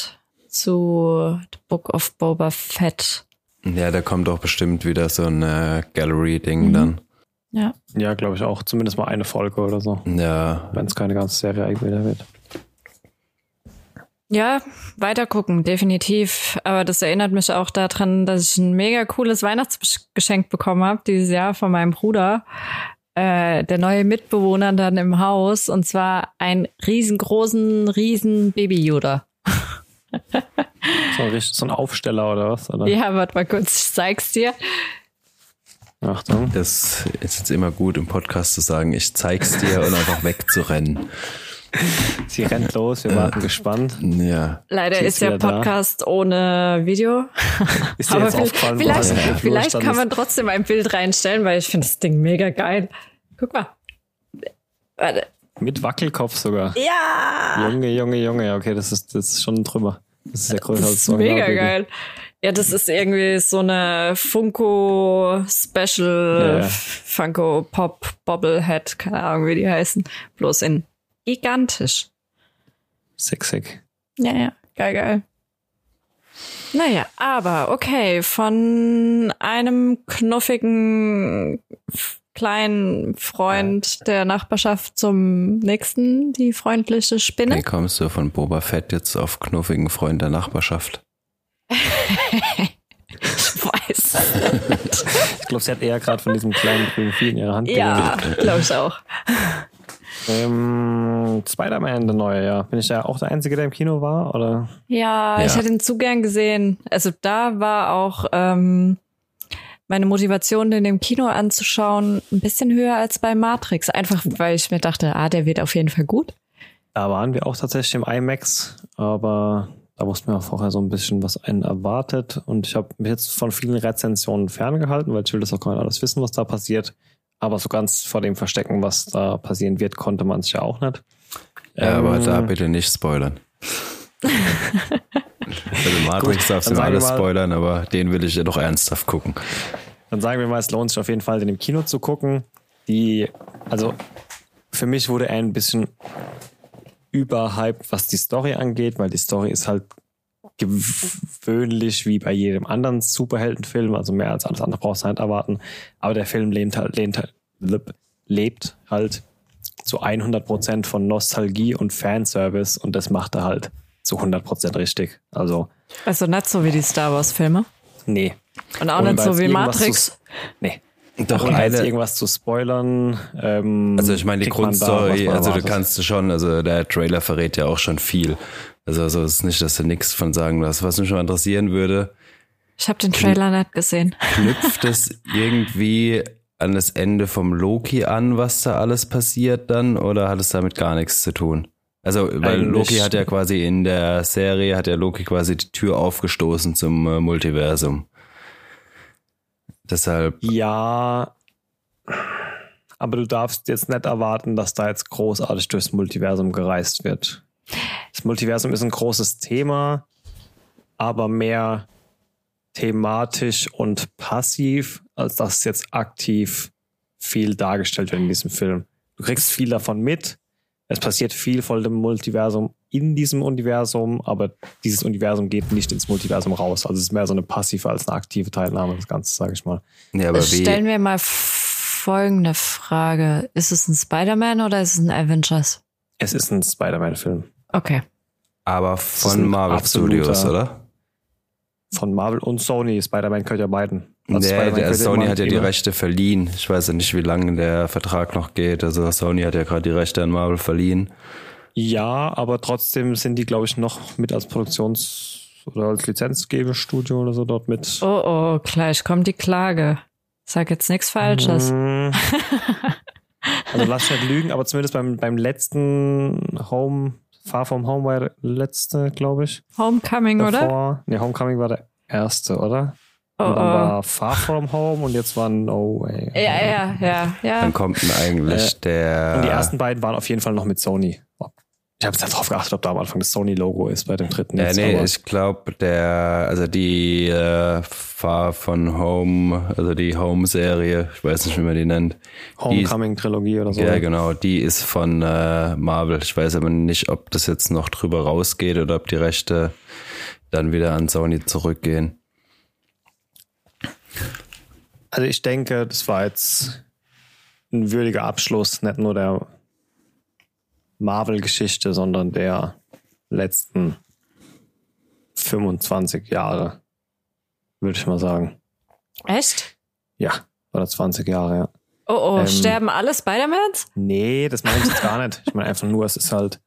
zu The Book of Boba Fett. Ja, da kommt auch bestimmt wieder so ein äh, Gallery-Ding dann. Ja. Ja, glaube ich auch. Zumindest mal eine Folge oder so. Ja, Wenn es keine ganze Serie wieder wird. Ja, weiter gucken, definitiv. Aber das erinnert mich auch daran, dass ich ein mega cooles Weihnachtsgeschenk bekommen habe dieses Jahr von meinem Bruder. Äh, der neue Mitbewohner dann im Haus und zwar einen riesengroßen, riesen Baby-Yoda. So ein, so ein Aufsteller oder was? Oder? Ja, warte mal kurz, ich zeig's dir. Achtung. das ist jetzt immer gut im Podcast zu sagen, ich zeig's dir und einfach wegzurennen. <laughs> Sie rennt los, wir warten gespannt. Ja, Leider ist ist der wieder da. Podcast ohne Video. <laughs> Ist dir Aber jetzt aufgefallen, vielleicht, Flur vielleicht kann man trotzdem ein Bild reinstellen, weil ich finde das Ding mega geil. Guck mal. Warte. Mit Wackelkopf sogar. Ja! Junge, Junge, Junge. Ja, okay, das ist, das ist schon drüber. Das ist ja größer Das als ist so ein mega geil. Ja, das ist irgendwie so eine Funko Special Ja, ja. Funko Pop Bobblehead, keine Ahnung, wie die heißen. Bloß in gigantisch. Sexig. Ja, ja, geil, geil. Naja, aber okay, von einem knuffigen kleinen Freund der Nachbarschaft zum nächsten, die freundliche Spinne. wie kommst du von Boba Fett jetzt auf knuffigen Freund der Nachbarschaft? Ich <laughs> weiß. Ich glaube, sie hat eher gerade von diesem kleinen grünen Vieh in ihrer Hand ja, glaube ich auch. Ähm, Spider-Man, der neue, ja. Bin ich ja auch der Einzige, der im Kino war? Oder? Ja, Ja. ich hätte ihn zu gern gesehen. Also da war auch ähm, meine Motivation, den im Kino anzuschauen, ein bisschen höher als bei Matrix. Einfach weil ich mir dachte, ah, der wird auf jeden Fall gut. Da waren wir auch tatsächlich im IMAX, aber da wussten wir auch vorher so ein bisschen, was einen erwartet. Und ich habe mich jetzt von vielen Rezensionen ferngehalten, weil ich will das auch gar nicht alles wissen, was da passiert. Aber so ganz vor dem Verstecken, was da passieren wird, konnte man es ja auch nicht. Ja, aber Ähm, da bitte nicht spoilern. <laughs> also Matrix Gut, darfst du alles spoilern, aber den will ich ja doch ernsthaft gucken. Dann sagen wir mal, es lohnt sich auf jeden Fall, den im Kino zu gucken. Die, also für mich wurde er ein bisschen überhyped, was die Story angeht, weil die Story ist halt gewöhnlich wie bei jedem anderen Superheldenfilm, also mehr als alles andere brauchst du halt erwarten. Aber der Film lebt halt, lebt halt, lebt halt zu 100% von Nostalgie und Fanservice und das macht er halt zu 100% richtig. Also, Also nicht so wie die Star Wars Filme. nee. Und auch Ohne nicht so wie Matrix. Zu, nee. Doch Ohne jetzt eine, irgendwas zu spoilern. Ähm, also ich meine, die Grundstory, also du kannst schon, also der Trailer verrät ja auch schon viel. Also, also es ist nicht, dass du nichts von sagen wirst. Was mich mal interessieren würde, Ich habe den Trailer nicht gesehen. knüpft es <laughs> irgendwie an das Ende vom Loki an, was da alles passiert dann, oder hat es damit gar nichts zu tun? Also, weil Eigentlich- Loki hat ja quasi in der Serie, hat ja Loki quasi die Tür aufgestoßen zum äh, Multiversum. Deshalb, Ja, aber du darfst jetzt nicht erwarten, dass da jetzt großartig durchs Multiversum gereist wird. Das Multiversum ist ein großes Thema, aber mehr thematisch und passiv, als dass jetzt aktiv viel dargestellt wird in diesem Film. Du kriegst viel davon mit. Es passiert viel von dem Multiversum in diesem Universum, aber dieses Universum geht nicht ins Multiversum raus. Also es ist mehr so eine passive als eine aktive Teilnahme, das Ganze, sage ich mal. ja, aber wie, Stellen wir mal folgende Frage. Ist es ein Spider-Man oder ist es ein Avengers? Es ist ein Spider-Man-Film. Okay. aber von Marvel Studios, oder? Von Marvel und Sony. Spider-Man gehört ja beiden. Nee, Also Spider-Man der Sony hat ja die Rechte verliehen. Ich weiß ja nicht, wie lange der Vertrag noch geht. Also Sony hat ja gerade die Rechte an Marvel verliehen. Ja, aber trotzdem sind die, glaube ich, noch mit als Produktions- oder als Lizenzgebestudio oder so dort mit. Oh, oh, gleich kommt die Klage. Sag jetzt nichts Falsches. Mm. <laughs> Also lass mich nicht lügen, aber zumindest beim, beim letzten Home, Far From Home war der letzte, glaube ich. Homecoming, oder? Davor. Nee, Homecoming war der erste, oder? Oh, Und dann oh. war Far From Home und jetzt war No Way. Ja, ja, ja, ja. Dann kommt denn eigentlich der. Und die ersten beiden waren auf jeden Fall noch mit Sony. Ich habe jetzt drauf geachtet, ob da am Anfang das Sony-Logo ist bei dem dritten. Ja, jetzt, nee, ich glaube, der, also die äh, Far von Home, also die Home-Serie, ich weiß nicht, wie man die nennt. Homecoming-Trilogie oder so. ja, genau, die ist von äh, Marvel. Ich weiß aber nicht, ob das jetzt noch drüber rausgeht oder ob die Rechte dann wieder an Sony zurückgehen. Also ich denke, das war jetzt ein würdiger Abschluss, nicht nur der Marvel-Geschichte, sondern der letzten 25 Jahre, würde ich mal sagen. Echt? Ja, oder 20 Jahre, ja. Oh, oh, Ähm, sterben alle Spider-Mans? Nee, das meine ich jetzt gar nicht. Ich meine <laughs> einfach nur, es ist halt,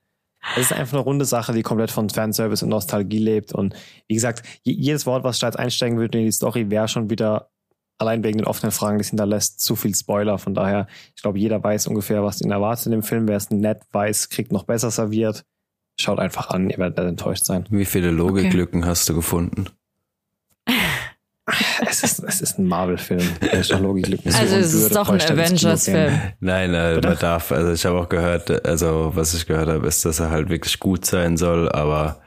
es ist einfach eine runde Sache, die komplett von Fanservice und Nostalgie lebt. Und wie gesagt, je- jedes Wort, was ich da jetzt einsteigen würde in die Story, wäre schon wieder allein wegen den offenen Fragen, die es hinterlässt, zu viel Spoiler. Von daher, ich glaube, jeder weiß ungefähr, was ihn erwartet in dem Film. Wer es nett weiß, kriegt noch besser serviert. Schaut einfach an, ihr werdet enttäuscht sein. Wie viele Logiklücken hast du gefunden? <laughs> Es ist, es ist ein Marvel-Film. Also es ist doch ein er. Avengers-Film. Nein, äh, Bitte? man darf, also ich habe auch gehört, also was ich gehört habe, ist, dass er halt wirklich gut sein soll, aber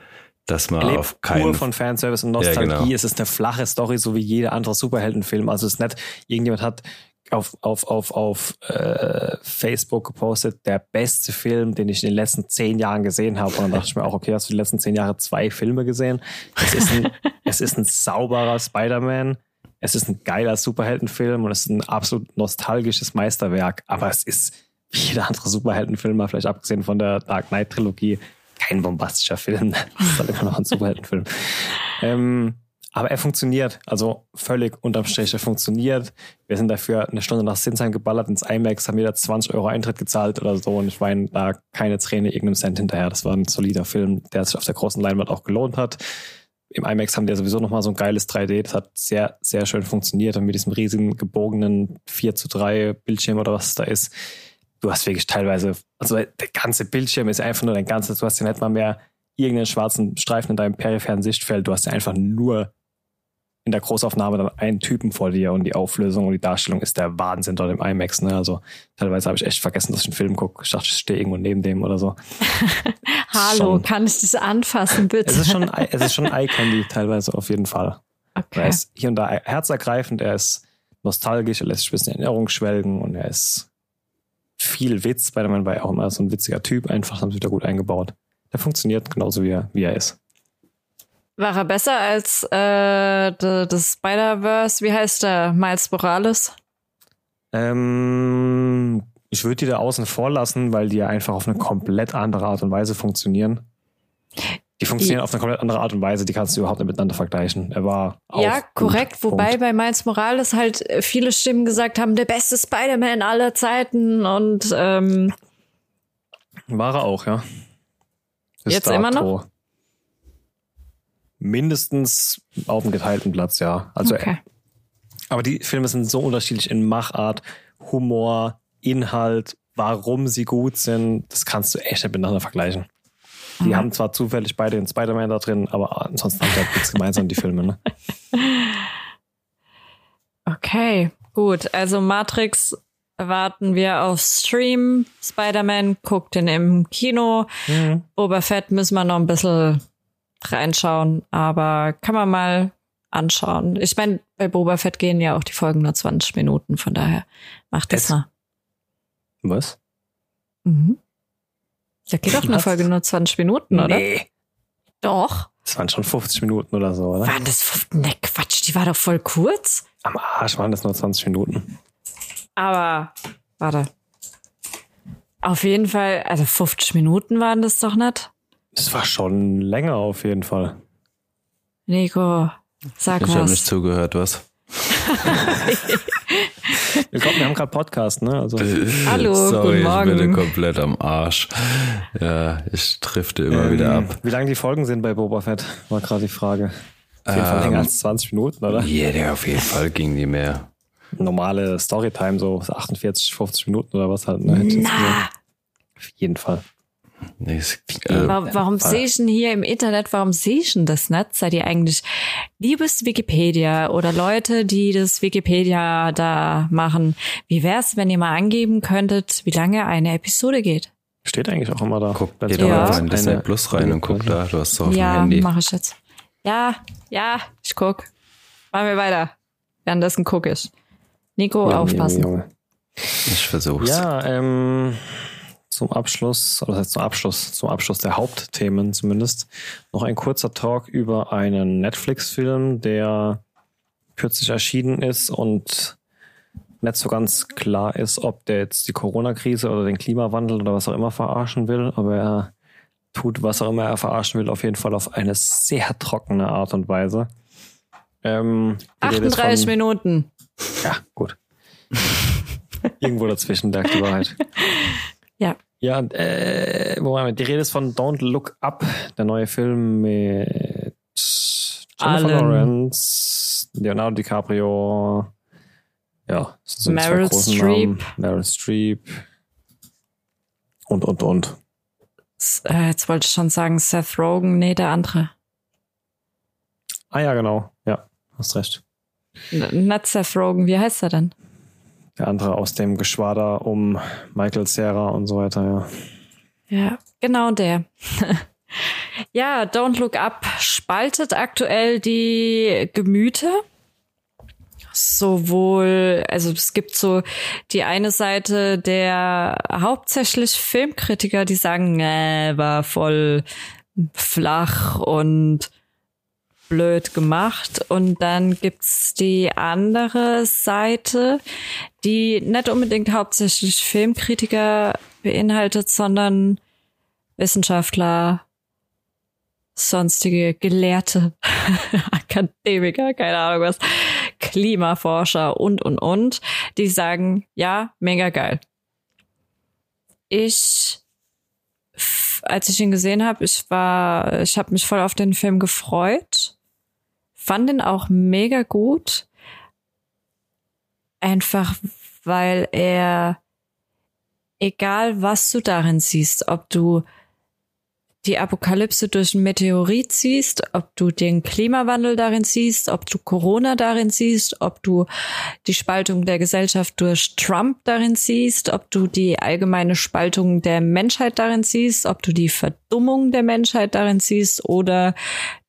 dass man Er lebt auf keinen pur von Fanservice und Ja, Nostalgie. genau. Es ist eine flache Story, so wie jeder andere Superheldenfilm. Also es ist nicht, irgendjemand hat auf, auf, auf, auf äh, Facebook gepostet, der beste Film, den ich in den letzten zehn Jahren gesehen habe. Und dann dachte ich mir auch, okay, hast du die letzten zehn Jahre zwei Filme gesehen? Es ist ein, <laughs> es ist ein sauberer Spider-Man. Es ist ein geiler Superheldenfilm und es ist ein absolut nostalgisches Meisterwerk. Aber es ist wie jeder andere Superheldenfilm, mal vielleicht abgesehen von der Dark Knight Trilogie, kein bombastischer Film. Das ist immer noch ein Superheldenfilm. Ähm, aber er funktioniert, also völlig unterm Strich, er funktioniert. Wir sind dafür eine Stunde nach Sinsheim geballert ins IMAX, haben wieder 20 Euro Eintritt gezahlt oder so und ich weine da keine Träne irgendeinem Cent hinterher. Das war ein solider Film, der sich auf der großen Leinwand auch gelohnt hat. Im IMAX haben die ja sowieso nochmal so ein geiles 3D. Das hat sehr, sehr schön funktioniert und mit diesem riesigen gebogenen 4 zu 3 Bildschirm oder was da ist. Du hast wirklich teilweise, also der ganze Bildschirm ist einfach nur dein ganzes, du hast ja nicht mal mehr irgendeinen schwarzen Streifen in deinem peripheren Sichtfeld. Du hast ja einfach nur in der Großaufnahme dann einen Typen vor dir und die Auflösung und die Darstellung ist der Wahnsinn dort im IMAX. Ne? Also teilweise habe ich echt vergessen, dass ich einen Film gucke. Ich dachte, ich stehe irgendwo neben dem oder so. <laughs> Hallo, Schon. kann ich das anfassen, bitte? Es ist schon, es ist schon Eye Candy teilweise auf jeden Fall. Er okay. ist hier und da herzergreifend, er ist nostalgisch, er lässt sich ein bisschen in Erinnerung schwelgen und er ist viel Witz. Spider-Man war ja auch immer so ein witziger Typ, einfach haben sie wieder gut eingebaut. Der funktioniert genauso wie er, wie er ist. War er besser als äh, das Spider-Verse? Wie heißt der? Miles Morales? Ähm, ich würde die da außen vor lassen, weil die ja einfach auf eine komplett andere Art und Weise funktionieren. Die funktionieren die, auf eine komplett andere Art und Weise, die kannst du überhaupt nicht miteinander vergleichen. Er war Ja, korrekt, gut. wobei bei Miles Morales halt äh, viele Stimmen gesagt haben, der beste Spider-Man aller Zeiten und ähm, war er auch, ja. Bis jetzt immer noch? Mindestens auf dem geteilten Platz, ja. Also, okay. aber die Filme sind so unterschiedlich in Machart, Humor, Inhalt, warum sie gut sind, das kannst du echt nicht miteinander vergleichen. Die mhm. haben zwar zufällig beide den Spider-Man da drin, aber ansonsten haben die halt nichts gemeinsam, die Filme, ne? <laughs> Okay, gut. Also Matrix warten wir auf Stream. Spider-Man guckt den im Kino. Mhm. Boba Fett müssen wir noch ein bisschen reinschauen, aber kann man mal anschauen. Ich meine, bei Boba Fett gehen ja auch die Folgen nur 20 Minuten, von daher macht das mal. Was? Mhm. Da geht doch eine Folge nur 20 Minuten, oder? Nee. Doch. Das waren schon 50 Minuten oder so, oder? Waren das, ne Quatsch, die war doch voll kurz. Am Arsch waren das nur 20 Minuten. Aber, warte. Auf jeden Fall, also 50 Minuten waren das doch nicht. Das war schon länger auf jeden Fall. Nico, sag ich was. Ich habe nicht zugehört, was? Willkommen, wir haben gerade Podcast, ne? Also. Hallo, Sorry, guten Morgen. ich bin komplett am Arsch. Ja, ich drifte immer ähm, wieder ab. Wie lange die Folgen sind bei Boba Fett, war gerade die Frage. Auf jeden ähm, Fall länger als 20 Minuten, oder? Ja, yeah, auf jeden Fall ging die mehr. Normale Storytime, so 48, 50 Minuten oder was halt. Ne? Na. Auf jeden Fall. Nee, äh, warum, warum sehe ich denn hier im Internet, warum sehe ich denn das nicht? Seid ihr eigentlich liebes Wikipedia oder Leute, die das Wikipedia da machen? Wie wär's, wenn ihr mal angeben könntet, wie lange eine Episode geht? Steht eigentlich auch immer da. Guck, geh ja. doch auf Disney Plus rein und guck da, du hast so auf ja, dem Handy. Ja, mach ich jetzt. Ja, ja, ich guck. Machen wir weiter. Währenddessen guck ich. Nico, ja, aufpassen. Junge, Junge. Ich versuch's. Ja, ähm, zum Abschluss, oder das heißt zum Abschluss, zum Abschluss der Hauptthemen zumindest, noch ein kurzer Talk über einen Netflix-Film, der kürzlich erschienen ist und nicht so ganz klar ist, ob der jetzt die Corona-Krise oder den Klimawandel oder was auch immer verarschen will, aber er tut, was auch immer er verarschen will, auf jeden Fall auf eine sehr trockene Art und Weise. Ähm, 38 von, Minuten. Ja, gut. <laughs> Irgendwo dazwischen lag die Wahrheit. <laughs> Ja. Ja, äh, wir? Die Rede ist von Don't Look Up, der neue Film mit Jennifer Lawrence, Leonardo DiCaprio, ja, so Meryl Streep. Namen. Meryl Streep und, und, und. Äh, jetzt wollte ich schon sagen Seth Rogen, nee, der andere. Ah ja, genau, ja, hast recht. N not Seth Rogen, wie heißt er denn? Der andere aus dem Geschwader um Michael Serra und so weiter, ja. Ja, genau der. <laughs> ja, Don't Look Up spaltet aktuell die Gemüter. Sowohl, also es gibt so die eine Seite der hauptsächlich Filmkritiker, die sagen, äh, war voll flach und blöd gemacht. Und dann gibt's die andere Seite, die nicht unbedingt hauptsächlich Filmkritiker beinhaltet, sondern Wissenschaftler, sonstige Gelehrte, <laughs> Akademiker, keine Ahnung was, Klimaforscher und, und, und, die sagen, ja, mega geil. Ich als ich ihn gesehen habe, ich war, ich habe mich voll auf den Film gefreut fand ihn auch mega gut. Einfach weil er, egal was du darin siehst, ob du die Apokalypse durch ein Meteorit siehst, ob du den Klimawandel darin siehst, ob du Corona darin siehst, ob du die Spaltung der Gesellschaft durch Trump darin siehst, ob du die allgemeine Spaltung der Menschheit darin siehst, ob du die Verdummung der Menschheit darin siehst oder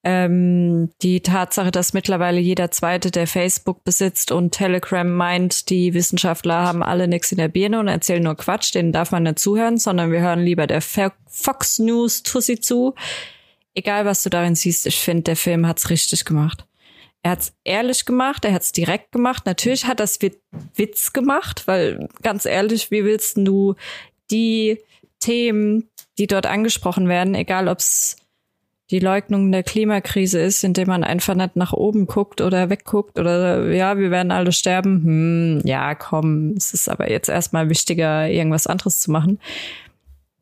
ähm, die Tatsache, dass mittlerweile jeder Zweite, der Facebook besitzt und Telegram meint, die Wissenschaftler haben alle nichts in der Birne und erzählen nur Quatsch, denen darf man nicht zuhören, sondern wir hören lieber der Fox News Tussi zu. Egal, was du darin siehst, ich finde, der Film hat's richtig gemacht. Er hat's ehrlich gemacht, er hat's direkt gemacht. Natürlich hat das Witz gemacht, weil ganz ehrlich, wie willst du die Themen, die dort angesprochen werden, egal ob's die Leugnung der Klimakrise ist, indem man einfach nicht nach oben guckt oder wegguckt oder ja, wir werden alle sterben. Hm, ja, komm, es ist aber jetzt erstmal wichtiger, irgendwas anderes zu machen.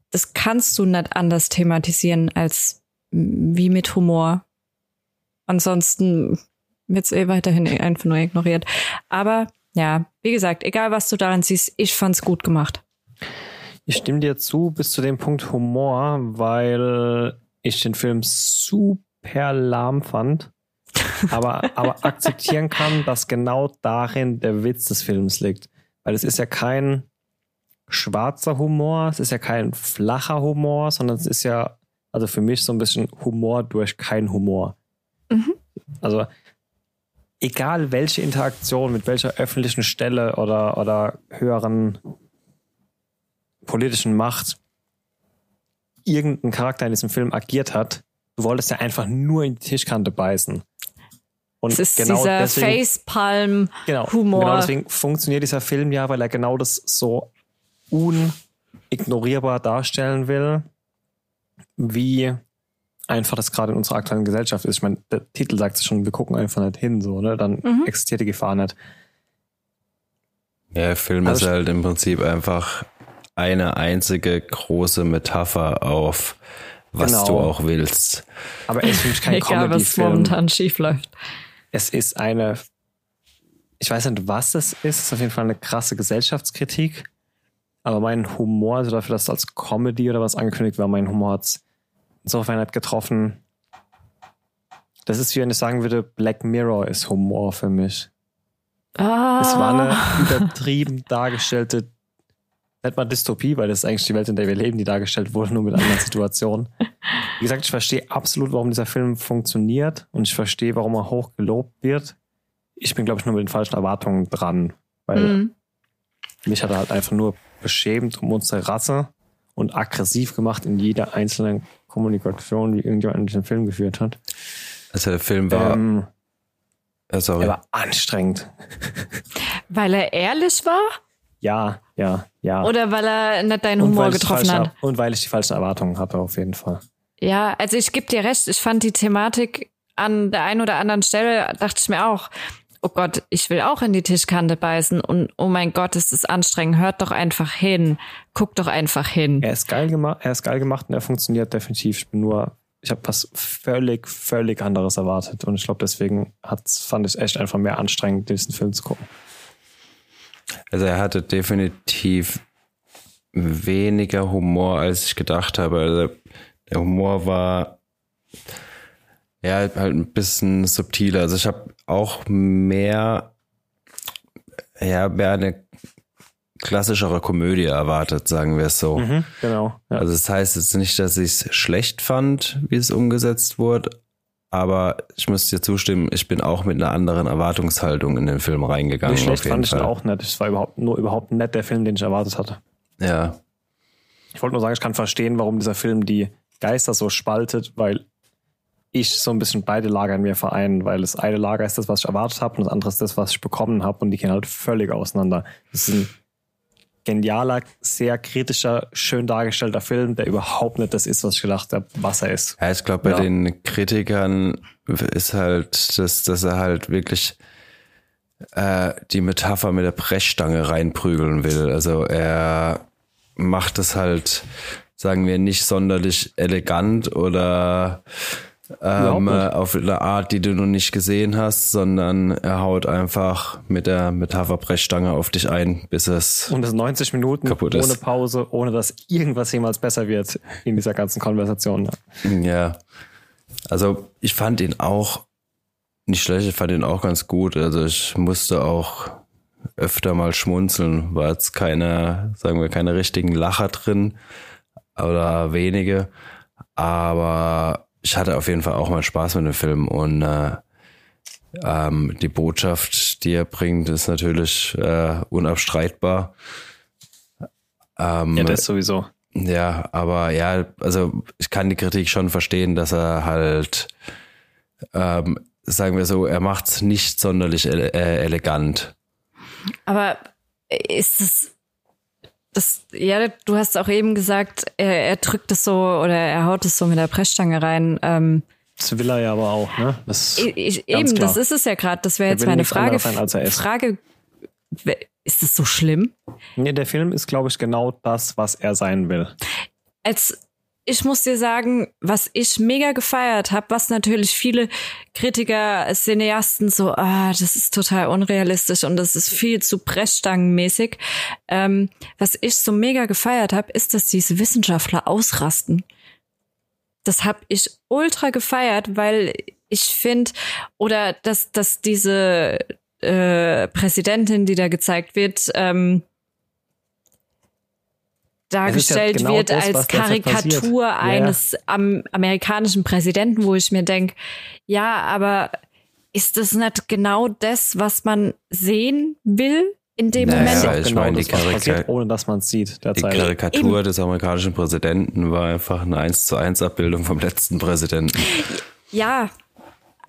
Das kannst du nicht anders thematisieren als wie mit Humor. Ansonsten wird's eh weiterhin einfach nur ignoriert. Aber ja, wie gesagt, egal was du daran siehst, ich fand's gut gemacht. Ich stimme dir zu bis zu dem Punkt Humor, weil ich den Film super lahm fand, aber, <laughs> aber akzeptieren kann, dass genau darin der Witz des Films liegt. Weil es ist ja kein schwarzer Humor, es ist ja kein flacher Humor, sondern es ist ja, also für mich so ein bisschen Humor durch kein Humor. Mhm. Also egal welche Interaktion mit welcher öffentlichen Stelle oder, oder höheren politischen Macht irgendein Charakter in diesem Film agiert hat, du wolltest ja einfach nur in die Tischkante beißen. Und es ist genau dieser deswegen, Facepalm-Humor. Genau, genau deswegen funktioniert dieser Film ja, weil er genau das so unignorierbar darstellen will, wie einfach das gerade in unserer aktuellen Gesellschaft ist. Ich meine, der Titel sagt es schon, wir gucken einfach nicht hin, so, ne? Dann mhm. existiert die Gefahr nicht. Ja, der Film also ist halt im Prinzip einfach eine einzige große Metapher auf was genau. du auch willst. Aber es ist kein <laughs> Egal, was momentan schief läuft. Es ist eine, ich weiß nicht, was es ist. Es ist auf jeden Fall eine krasse Gesellschaftskritik. Aber mein Humor, also dafür, dass es als Comedy oder was angekündigt war, mein Humor hat es insofern nicht getroffen. Das ist, wie wenn ich sagen würde, Black Mirror ist Humor für mich. Ah. Es war eine übertrieben dargestellte nicht mal Dystopie, weil das ist eigentlich die Welt, in der wir leben, die dargestellt wurde, nur mit anderen <laughs> Situationen. Wie gesagt, ich verstehe absolut, warum dieser Film funktioniert und ich verstehe, warum er hoch gelobt wird. Ich bin, glaube ich, nur mit den falschen Erwartungen dran, weil mhm. mich hat er halt einfach nur beschämt um unsere Rasse und aggressiv gemacht in jeder einzelnen Kommunikation, die irgendjemand in diesem Film geführt hat. Also der Film war. Ähm, sorry. Er war anstrengend. Weil er ehrlich war? Ja, ja, ja. Oder weil er nicht deinen Humor getroffen falsche, hat. Und weil ich die falschen Erwartungen hatte, auf jeden Fall. Ja, also ich gebe dir recht, ich fand die Thematik an der einen oder anderen Stelle, dachte ich mir auch, oh Gott, ich will auch in die Tischkante beißen und oh mein Gott, ist das anstrengend, hört doch einfach hin, guck doch einfach hin. Er ist geil gemacht, er ist geil gemacht und er funktioniert definitiv. Ich bin nur, ich habe was völlig, völlig anderes erwartet und ich glaube, deswegen hat's, fand ich es echt einfach mehr anstrengend, diesen Film zu gucken. Also er hatte definitiv weniger Humor, als ich gedacht habe. Also der Humor war ja halt ein bisschen subtiler. Also ich habe auch mehr, ja, mehr eine klassischere Komödie erwartet, sagen wir es so. Mhm, genau. Ja. Also das heißt jetzt nicht, dass ich es schlecht fand, wie es umgesetzt wurde, aber ich muss dir zustimmen, ich bin auch mit einer anderen Erwartungshaltung in den Film reingegangen. Nicht schlecht fand ich ihn auch nicht. Es war überhaupt nur überhaupt nicht der Film, den ich erwartet hatte. Ja. Ich wollte nur sagen, ich kann verstehen, warum dieser Film die Geister so spaltet, weil ich so ein bisschen beide Lager in mir vereinen, weil das eine Lager ist das, was ich erwartet habe und das andere ist das, was ich bekommen habe und die gehen halt völlig auseinander. Das ist ein genialer, sehr kritischer, schön dargestellter Film, der überhaupt nicht das ist, was ich gedacht habe, was er ist. Ja, ich glaube, bei ja. den Kritikern ist halt, dass, dass er halt wirklich äh, die Metapher mit der Brechstange reinprügeln will. Also er macht es halt, sagen wir, nicht sonderlich elegant oder ähm, auf eine Art, die du noch nicht gesehen hast, sondern er haut einfach mit der Metapherbrechstange auf dich ein, bis es und das 90 Minuten kaputt ist. ohne Pause, ohne dass irgendwas jemals besser wird in dieser ganzen Konversation. Ja. ja. Also ich fand ihn auch nicht schlecht, ich fand ihn auch ganz gut. Also ich musste auch öfter mal schmunzeln, war jetzt keine, sagen wir, keine richtigen Lacher drin oder wenige, aber ich hatte auf jeden Fall auch mal Spaß mit dem Film und äh, ähm, die Botschaft, die er bringt, ist natürlich äh, unabstreitbar. Ähm, ja, das sowieso. Ja, aber ja, also ich kann die Kritik schon verstehen, dass er halt, ähm, sagen wir so, er macht es nicht sonderlich ele äh, elegant. Aber ist es das, ja, du hast auch eben gesagt, er, er drückt es so oder er haut es so mit der Pressstange rein. Ähm, das will er ja aber auch, ne? Das ich, eben, das ist es ja gerade. Das wäre jetzt meine Frage. Frage, ist das so schlimm? Nee, der Film ist, glaube ich, genau das, was er sein will. Als ich muss dir sagen, was ich mega gefeiert habe, was natürlich viele Kritiker, Cineasten so, ah, das ist total unrealistisch und das ist viel zu Brechstangenmäßig. Ähm, was ich so mega gefeiert habe, ist, dass diese Wissenschaftler ausrasten. Das habe ich ultra gefeiert, weil ich finde, oder dass, dass diese äh, Präsidentin, die da gezeigt wird, ähm, dargestellt ja genau wird das, als Karikatur ja, eines am, amerikanischen Präsidenten, wo ich mir denke, ja, aber ist das nicht genau das, was man sehen will? In dem naja, Moment. Ja, ich genau meine, die Karikatur, ohne dass man es sieht. Die Karikatur Eben. des amerikanischen Präsidenten war einfach eine 1 zu 1 Abbildung vom letzten Präsidenten. Ja,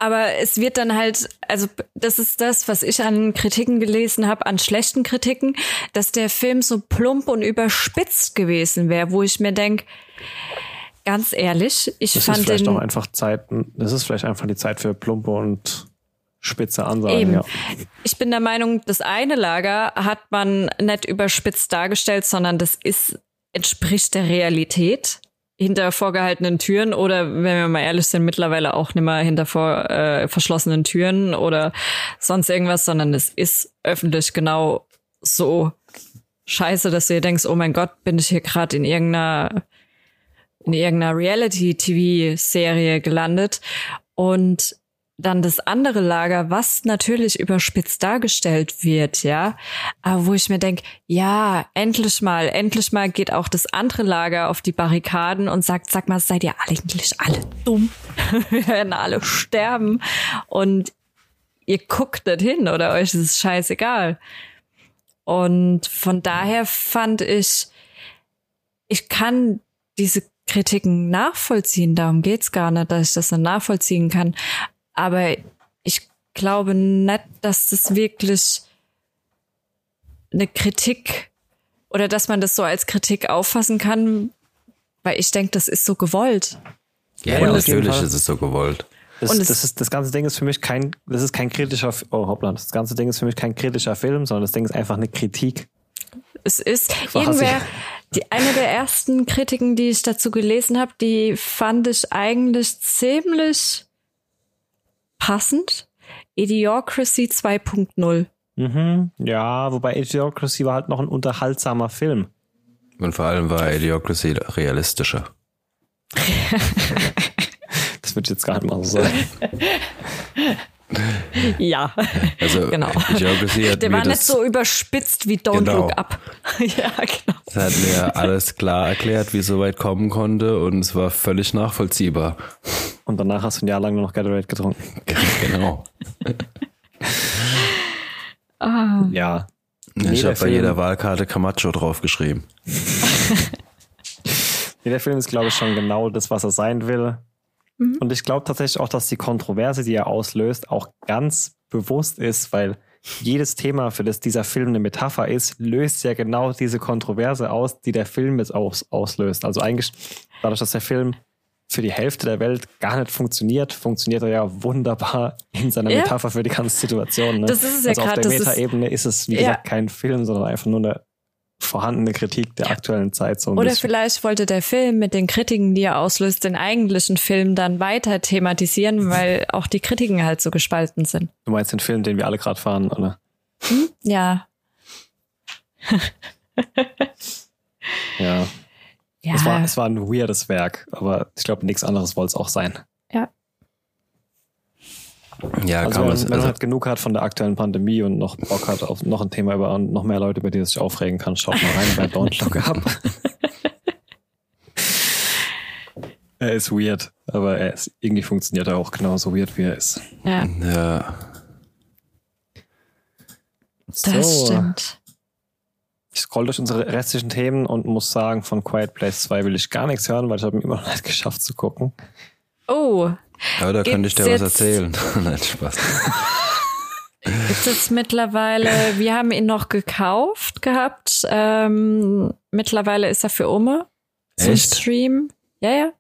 aber es wird dann halt, also das ist das, was ich an Kritiken gelesen habe, an schlechten Kritiken, dass der Film so plump und überspitzt gewesen wäre, wo ich mir denk, ganz ehrlich, ich das fand ist vielleicht den, auch einfach Zeit, das ist vielleicht einfach die Zeit für plumpe und spitze Ansagen. Eben. Ja. Ich bin der Meinung, das eine Lager hat man nicht überspitzt dargestellt, sondern das ist entspricht der Realität hinter vorgehaltenen Türen oder wenn wir mal ehrlich sind, mittlerweile auch nicht mehr hinter vor, äh, verschlossenen Türen oder sonst irgendwas, sondern es ist öffentlich genau so scheiße, dass du dir denkst, oh mein Gott, bin ich hier gerade in irgendeiner in irgendeiner Reality-TV-Serie gelandet. Und dann das andere Lager, was natürlich überspitzt dargestellt wird, ja, aber wo ich mir denke, ja, endlich mal, endlich mal geht auch das andere Lager auf die Barrikaden und sagt, sag mal, seid ihr eigentlich alle dumm? <laughs> Wir werden alle sterben und ihr guckt nicht hin oder euch ist es scheißegal. Und von daher fand ich, ich kann diese Kritiken nachvollziehen, darum geht's gar nicht, dass ich das dann nachvollziehen kann. Aber ich glaube nicht, dass das wirklich eine Kritik oder dass man das so als Kritik auffassen kann, weil ich denke, das ist so gewollt. Ja, ja natürlich ist es so gewollt. Das, und das, ist, das ganze Ding ist für mich kein, das ist kein kritischer, oh hoppla, das ganze Ding ist für mich kein kritischer Film, sondern das Ding ist einfach eine Kritik. Es ist Quasi. irgendwer, die, eine der ersten Kritiken, die ich dazu gelesen habe, die fand ich eigentlich ziemlich passend. Idiocracy 2.0. Mhm, ja, wobei Idiocracy war halt noch ein unterhaltsamer Film. Und vor allem war Idiocracy realistischer. <laughs> das wird jetzt gar nicht mal so sein. <laughs> <laughs> ja, also, genau. Der war nicht so überspitzt wie Don't genau. Look Up. <laughs> ja, genau. Das hat mir <laughs> alles klar erklärt, wie es so weit kommen konnte und es war völlig nachvollziehbar. Und danach hast du ein Jahr lang nur noch Gatorade getrunken. genau. ah. Ja. Ich habe bei jeder Wahlkarte Camacho draufgeschrieben. Jeder Film ist, glaube ich, schon genau das, was er sein will. Mhm. Und ich glaube tatsächlich auch, dass die Kontroverse, die er auslöst, auch ganz bewusst ist, weil jedes Thema, für das dieser Film eine Metapher ist, löst ja genau diese Kontroverse aus, die der Film jetzt aus, auslöst. Also eigentlich dadurch, dass der Film für die Hälfte der Welt gar nicht funktioniert, funktioniert er ja wunderbar in seiner ja. Metapher für die ganze Situation. Ne? Das ist es ja also gerade. Auf der Metaebene ist es, wie ja. gesagt, kein Film, sondern einfach nur eine vorhandene Kritik der aktuellen Zeit. So Oder bisschen. vielleicht wollte der Film mit den Kritiken, die er auslöst, den eigentlichen Film dann weiter thematisieren, weil auch die Kritiken halt so gespalten sind. Du meinst den Film, den wir alle gerade fahren, oder? Hm? Ja. ja. Ja. Es war, es war ein weirdes Werk, aber ich glaube, nichts anderes wollte es auch sein. Ja. Also kann wenn, man, wenn man also, halt genug hat von der aktuellen Pandemie und noch Bock hat auf noch ein Thema über noch mehr Leute, über die es sich aufregen kann, schaut mal rein bei Don't Look Up. <laughs> er ist weird, aber er ist, irgendwie funktioniert er auch genauso weird, wie er ist. Ja. ja. Das so. stimmt. Ich scroll durch unsere restlichen Themen und muss sagen, von Quiet Place 2 will ich gar nichts hören, weil ich habe ihn immer noch nicht geschafft zu gucken. Oh. Aber da könnte ich dir was erzählen. <laughs> Nein, Spaß. gibt's jetzt mittlerweile, wir haben ihn noch gekauft gehabt. Ähm, mittlerweile ist er für Ome zum Echt? Stream. Ja, ja.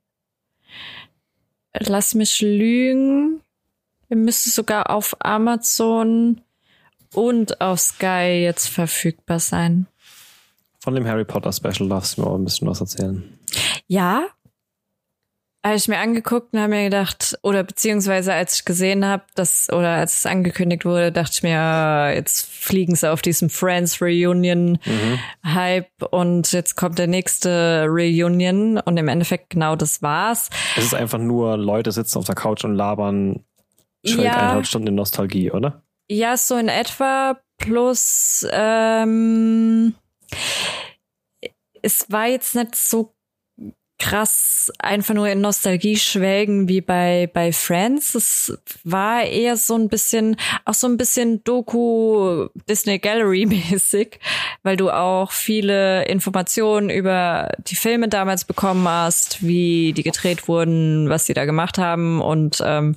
Lass mich lügen. Er müsste sogar auf Amazon und auf Sky jetzt verfügbar sein. Von dem Harry Potter Special darfst du mir auch ein bisschen was erzählen. Ja. Habe ich mir angeguckt und habe mir gedacht, oder beziehungsweise als ich gesehen habe, dass, oder als es angekündigt wurde, dachte ich mir, ah, jetzt fliegen sie auf diesem Friends Reunion Hype und jetzt kommt der nächste Reunion und im Endeffekt genau das war's. Es ist einfach nur, Leute sitzen auf der Couch und labern schräg Ja. eineinhalb Stunden in Nostalgie, oder? Ja, so in etwa plus ähm, es war jetzt nicht so krass einfach nur in Nostalgie schwelgen wie bei bei Friends. Es war eher so ein bisschen auch so ein bisschen Doku Disney Gallery <laughs> mäßig, weil du auch viele Informationen über die Filme damals bekommen hast, wie die gedreht wurden, was sie da gemacht haben und ähm,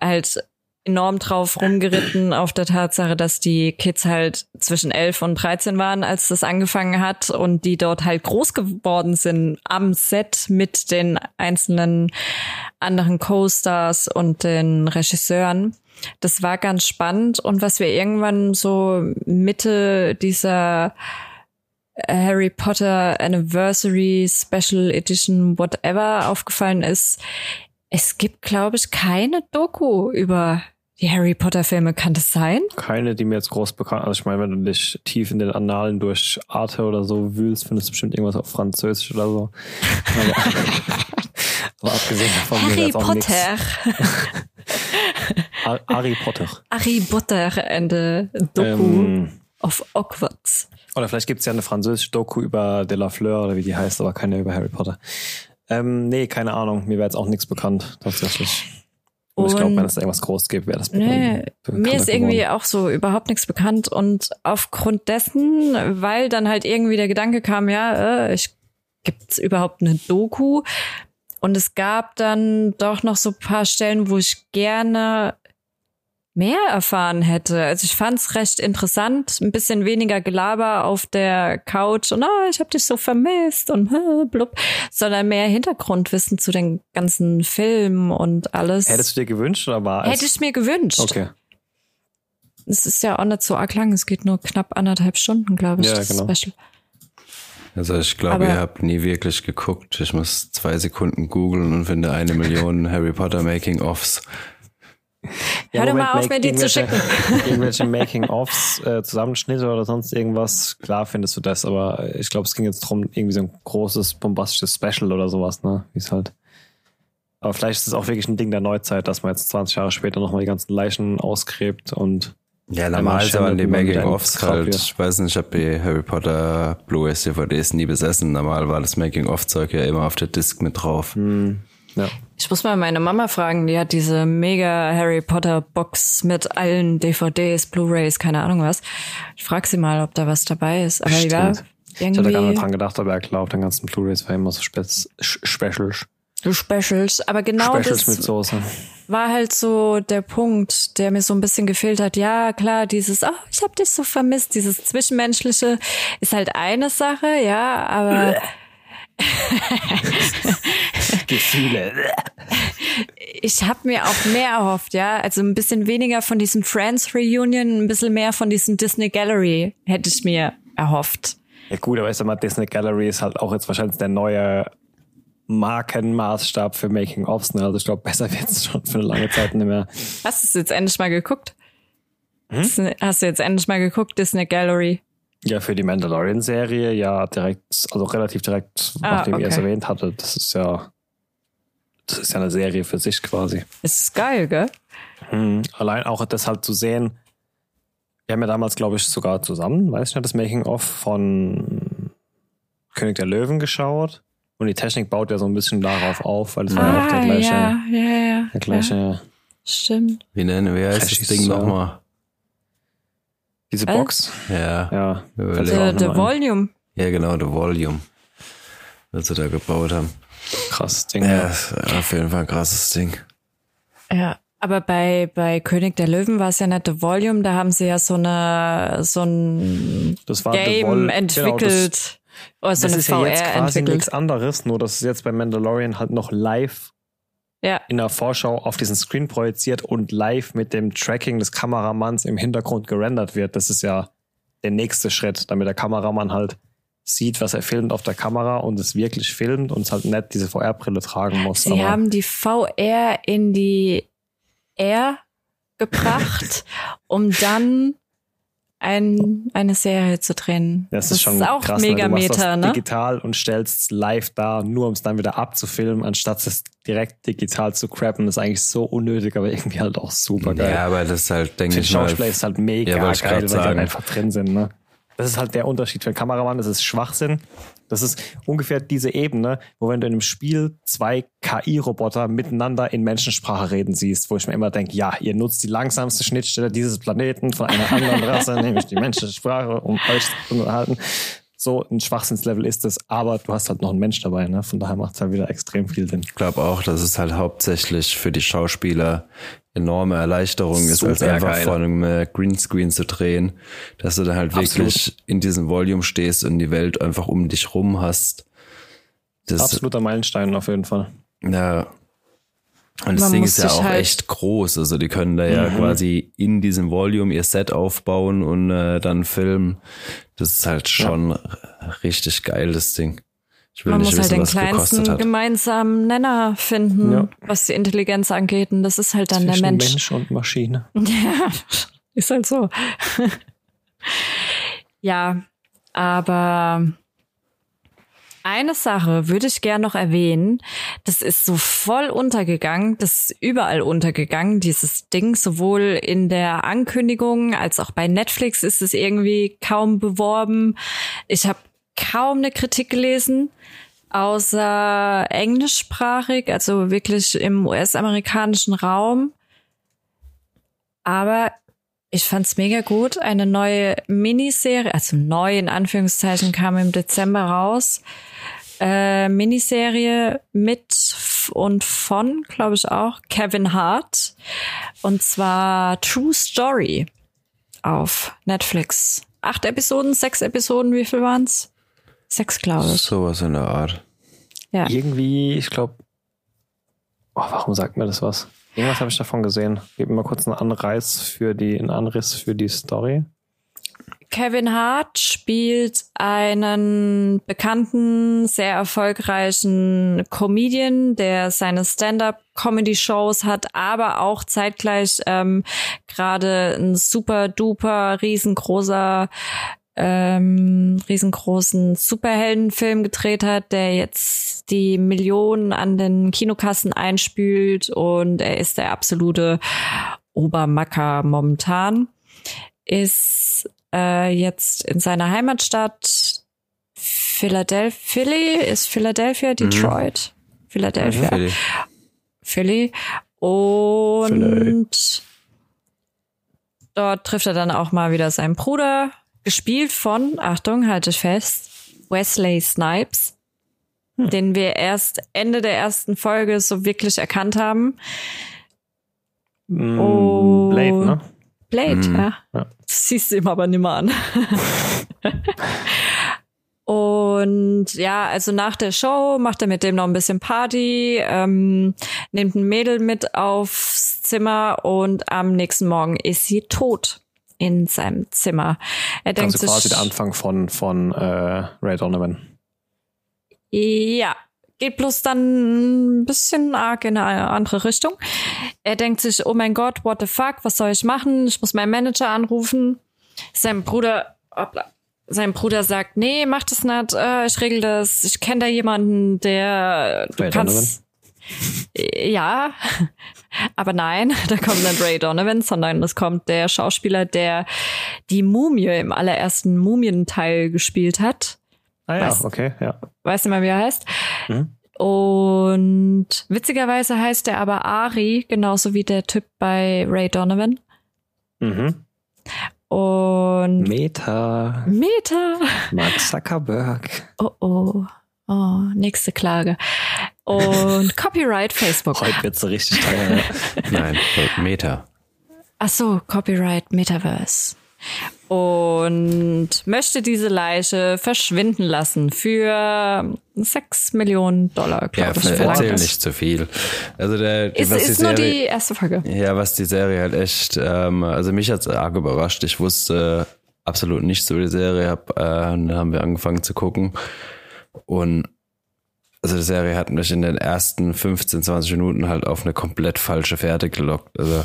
halt enorm drauf rumgeritten auf der Tatsache, dass die Kids halt zwischen 11 und 13 waren, als das angefangen hat und die dort halt groß geworden sind am Set mit den einzelnen anderen Co-Stars und den Regisseuren. Das war ganz spannend und was wir irgendwann so Mitte dieser Harry Potter Anniversary Special Edition whatever aufgefallen ist, es gibt, glaube ich, keine Doku über die Harry Potter Filme. Kann das sein? Keine, die mir jetzt groß bekannt Also ich meine, wenn du dich tief in den Annalen durch Arte oder so wühlst, findest du bestimmt irgendwas auf Französisch oder so. <laughs> Aber, abgesehen davon Harry. Potter. <laughs> Har- Harry Potter. Harry Potter and the Doku Ähm, of Hogwarts. oder vielleicht gibt's ja eine französische Doku über De La Fleur oder wie die heißt, aber keine über Harry Potter. Ähm, nee, keine Ahnung. Mir wäre jetzt auch nichts bekannt, tatsächlich. Und ich glaube, wenn es irgendwas groß gibt, wäre das Nee, bekannt mir ist irgendwie geworden. auch so überhaupt nichts bekannt und aufgrund dessen, weil dann halt irgendwie der Gedanke kam, ja, äh, ich gibt's überhaupt eine Doku? Und es gab dann doch noch so ein paar Stellen, wo ich gerne mehr erfahren hätte. Also ich fand's recht interessant, ein bisschen weniger Gelaber auf der Couch und ah, ich hab dich so vermisst und blub, sondern mehr Hintergrundwissen zu den ganzen Filmen und alles. Hättest du dir gewünscht oder war es? Hätte ich mir gewünscht. Okay. Es ist ja auch nicht so arg lang. Es geht nur knapp anderthalb Stunden, glaube ich. Ja, das genau. Special. Also ich glaube, Aber- ihr habt nie wirklich geguckt. Ich muss zwei Sekunden googeln und finde eine Million Harry Potter Making-ofs. Hör doch mal auf, mir die zu irgendwelche- <laughs> irgendwelche Making-ofs, äh, Zusammenschnitte oder sonst irgendwas, klar findest du das, aber ich glaube, es ging jetzt drum irgendwie so ein großes, bombastisches Special oder sowas, ne? Wie es halt. Aber vielleicht ist es auch wirklich ein Ding der Neuzeit, dass man jetzt 20 Jahre später nochmal die ganzen Leichen ausgräbt und Ja, normal die wie man mit Making-ofs halt. Ich weiß nicht, ich habe die Harry Potter Blu-rays DVDs nie besessen. Normal war das Making-of-Zeug ja immer auf der Disc mit drauf. Ja. Ich muss mal meine Mama fragen, die hat diese mega Harry Potter Box mit allen DVDs, Blu-rays, keine Ahnung was. Ich frage sie mal, ob da was dabei ist. Aber ja, Stimmt. Ich hatte gar nicht irgendwie dran gedacht, aber klar, auf den ganzen Blu-Rays war immer so Spe Specials. Specials. Aber genau Specials mit das Soße. war halt so der Punkt, der mir so ein bisschen gefehlt hat. Ja, klar, dieses, oh, ich hab dich so vermisst, dieses Zwischenmenschliche ist halt eine Sache, ja, aber <laughs> <laughs> Gefühle. ich habe mir auch mehr erhofft, ja. Also ein bisschen weniger von diesen Friends Reunion, ein bisschen mehr von diesen Disney Gallery hätte ich mir erhofft. Ja gut, aber ich sag mal, Disney Gallery ist halt auch jetzt wahrscheinlich der neue Markenmaßstab für Making-ofs. Ne? Also ich glaube, besser wird's schon für eine lange Zeit nicht mehr. Hast du es jetzt endlich mal geguckt? Hm? Hast du jetzt endlich mal geguckt, Disney Gallery? Ja, für die Mandalorian-Serie, ja, direkt, also relativ direkt, Ah, nachdem ihr es okay. erwähnt hattet. Das ist ja, das ist ja eine Serie für sich quasi. Es ist geil, gell? Hm. Allein auch das halt zu sehen. Wir haben ja damals, glaube ich, sogar zusammen, weiß ich nicht, das Making-of von König der Löwen geschaut. Und die Technik baut ja so ein bisschen darauf auf, weil es war ja auch der gleiche, Ah, ja, ja, ja. der gleiche, ja stimmt. Wie nennen wir heißt das. Ding nochmal? Diese Äh? Box. Ja. Ja, the noch ein. Volume. Ja, genau, The Volume. Was sie da gebaut haben. Krass Ding. Ja, ist auf jeden Fall ein krasses Ding. Ja. Aber bei, bei König der Löwen war es ja nicht The Volume, da haben sie ja so eine so ein Das war The Game entwickelt. Genau, das, oder so das eine ist ja VR jetzt quasi entwickelt. nichts anderes, nur dass es jetzt bei Mandalorian halt noch live Ja. in der Vorschau auf diesen Screen projiziert und live mit dem Tracking des Kameramanns im Hintergrund gerendert wird. Das ist ja der nächste Schritt, damit der Kameramann halt sieht, was er filmt auf der Kamera und es wirklich filmt und es halt nicht diese VR-Brille tragen muss. Sie haben die VR in die Air gebracht, <laughs> um dann ein, eine Serie zu drehen. das, ist schon auch krass, mega ne? Du machst Meta, das ne? digital und stellst es live da, nur um es dann wieder abzufilmen, anstatt es direkt digital zu crappen. Das ist eigentlich so unnötig, aber irgendwie halt auch super geil. Ja, aber das ist halt, denke ich mal, Schauspieler ist halt mega Ja, geil, weil die halt sagen. einfach drin sind. Ne? Das ist halt der Unterschied für einen Kameramann. Das ist Schwachsinn. Das ist ungefähr diese Ebene, wo wenn du in einem Spiel zwei KI-Roboter miteinander in Menschensprache reden siehst, wo ich mir immer denke, ja, ihr nutzt die langsamste Schnittstelle dieses Planeten von einer anderen Rasse, <laughs> nämlich die Menschensprache, um euch zu unterhalten. So ein Schwachsinnslevel ist es, aber du hast halt noch einen Mensch dabei, ne? Von daher macht es halt wieder extrem viel Sinn. Ich glaube auch, dass es halt hauptsächlich für die Schauspieler enorme Erleichterung ist, als einfach geil. vor einem äh, Greenscreen zu drehen, dass du dann halt Absolut. wirklich in diesem Volume stehst und die Welt einfach um dich rum hast. Das, Absoluter Meilenstein auf jeden Fall. Ja. Und das Man Ding ist ja auch halt- echt groß. Also die können da ja Mhm. quasi in diesem Volume ihr Set aufbauen und äh, dann filmen. Das ist halt schon richtig geil, das Ding. Ich will Man nicht muss halt wissen, den was es gekostet kleinsten hat. gemeinsamen Nenner finden, Ja. was die Intelligenz angeht. Und das ist halt dann der Zwischen Mensch. Mensch und Maschine. <laughs> Ja, ist halt so. <laughs> ja, aber eine Sache würde ich gern noch erwähnen. Das ist so voll untergegangen. Das ist überall untergegangen, dieses Ding. Sowohl in der Ankündigung als auch bei Netflix ist es irgendwie kaum beworben. Ich habe kaum eine Kritik gelesen, außer englischsprachig, also wirklich im US-amerikanischen Raum. Aber ich fand's mega gut. Eine neue Miniserie, also neu in Anführungszeichen, kam im Dezember raus. Äh, Miniserie mit und von, glaube ich auch, Kevin Hart. Und zwar True Story auf Netflix. Acht Episoden, sechs Episoden, wie viel waren's? Sechs, glaube ich. Sowas in der Art. Ja. Irgendwie, ich glaube, oh, warum sagt mir das was? Irgendwas habe ich davon gesehen. Gib mir mal kurz einen Anreiz für die, einen Anriss für die Story. Kevin Hart spielt einen bekannten, sehr erfolgreichen Comedian, der seine Stand-up-Comedy-Shows hat, aber auch zeitgleich ähm, gerade ein super duper riesengroßer ähm, riesengroßen Superheldenfilm gedreht hat, der jetzt die Millionen an den Kinokassen einspült und er ist der absolute Obermacker momentan. Ist äh, jetzt in seiner Heimatstadt Philadelphia, Philly, ist Philadelphia, Detroit, Philadelphia, Philly. Philly. Und Philly. dort trifft er dann auch mal wieder seinen Bruder, gespielt von, Achtung, halte ich fest, Wesley Snipes, den wir erst Ende der ersten Folge so wirklich erkannt haben. Mm, Oh. Blade, ne? Blade, Mhm. ja. Ja. Das siehst du ihm aber nimmer an. Und ja, also nach der Show macht er mit dem noch ein bisschen Party, ähm, nimmt ein Mädel mit aufs Zimmer und am nächsten Morgen ist sie tot in seinem Zimmer. Er denkt Also quasi der Anfang von, von äh, Ray Donovan. Ja, geht bloß dann ein bisschen arg in eine andere Richtung. Er denkt sich, oh mein Gott, what the fuck, was soll ich machen? Ich muss meinen Manager anrufen. Sein Bruder, hoppla, sein Bruder sagt, nee, mach das nicht, äh, ich regel das. Ich kenne da jemanden, der du Ray kannst. Ja, <laughs> aber nein, <laughs> da kommt nicht Ray Donovan, sondern es kommt der Schauspieler, der die Mumie im allerersten Mumienteil gespielt hat Ah ja, Was? okay, ja. weiß nicht mehr, wie er heißt. Mhm. Und witzigerweise heißt er aber Ari, genauso wie der Typ bei Ray Donovan. Mhm. Und Meta, Meta. Mark Zuckerberg. Oh oh. Oh, nächste Klage. Und <laughs> Copyright Facebook. Heute wird so richtig teuer. Nein, Meta. Ach so, Copyright Metaverse. Und möchte diese Leiche verschwinden lassen für 6 Millionen Dollar, Ja, glaube ich. erzähl es. nicht zu viel. Also der, Ist, was ist die nur Serie, die erste Folge. Ja, was die Serie halt echt, ähm, also mich hat's arg überrascht. Ich wusste absolut nichts über die Serie, hab, äh, dann haben wir angefangen zu gucken. Und also die Serie hat mich in den ersten 15, 20 Minuten halt auf eine komplett falsche Fährte gelockt. Also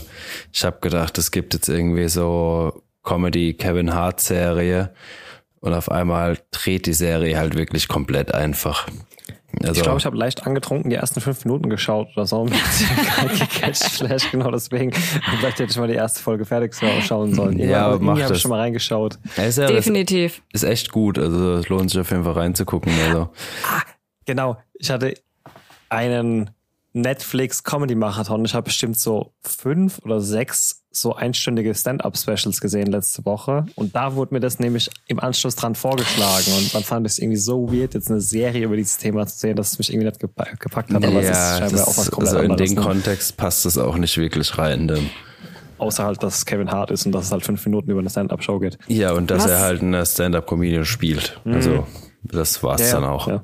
ich habe gedacht, es gibt jetzt irgendwie so Comedy Kevin Hart Serie und auf einmal dreht die Serie halt wirklich komplett einfach. Also, Ich glaube, ich habe leicht angetrunken die ersten fünf Minuten geschaut oder so. <laughs> Vielleicht genau deswegen. Vielleicht hätte ich mal die erste Folge fertig schauen sollen. Ja, aber mach habe das. ich schon mal reingeschaut. die Serie ist, Definitiv. ist echt gut. Also es lohnt sich auf jeden Fall reinzugucken. Also Genau, ich hatte einen Netflix-Comedy-Marathon. Ich habe bestimmt so fünf oder sechs so einstündige Stand-Up-Specials gesehen letzte Woche. Und da wurde mir das nämlich im Anschluss dran vorgeschlagen. Und dann fand ich es irgendwie so weird, jetzt eine Serie über dieses Thema zu sehen, dass es mich irgendwie nicht gepa- gepackt hat. Aber es ist ja, scheinbar das, auch was komplett also in anderes. den Ne? Kontext passt es auch nicht wirklich rein. Denn, Außer halt, dass es Kevin Hart ist und dass es halt fünf Minuten über eine Stand-Up-Show geht. ja, und dass Was? er halt eine Stand-up-Comedian spielt. Also das war's dann auch. Ja.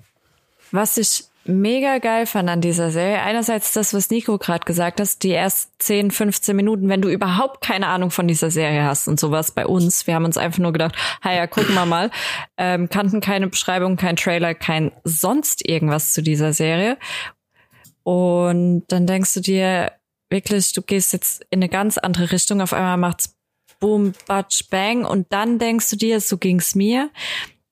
Was ich mega geil fand an dieser Serie, einerseits das, was Nico gerade gesagt hat, die ersten 10, 15 Minuten, wenn du überhaupt keine Ahnung von dieser Serie hast und sowas bei uns. Wir haben uns einfach nur gedacht, ja, gucken wir mal. <laughs> Ähm, kannten keine Beschreibung, kein Trailer, kein sonst irgendwas zu dieser Serie. Und dann denkst du dir wirklich, du gehst jetzt in eine ganz andere Richtung. Auf einmal macht's Boom, Batsch, Bang. Und dann denkst du dir, so ging's mir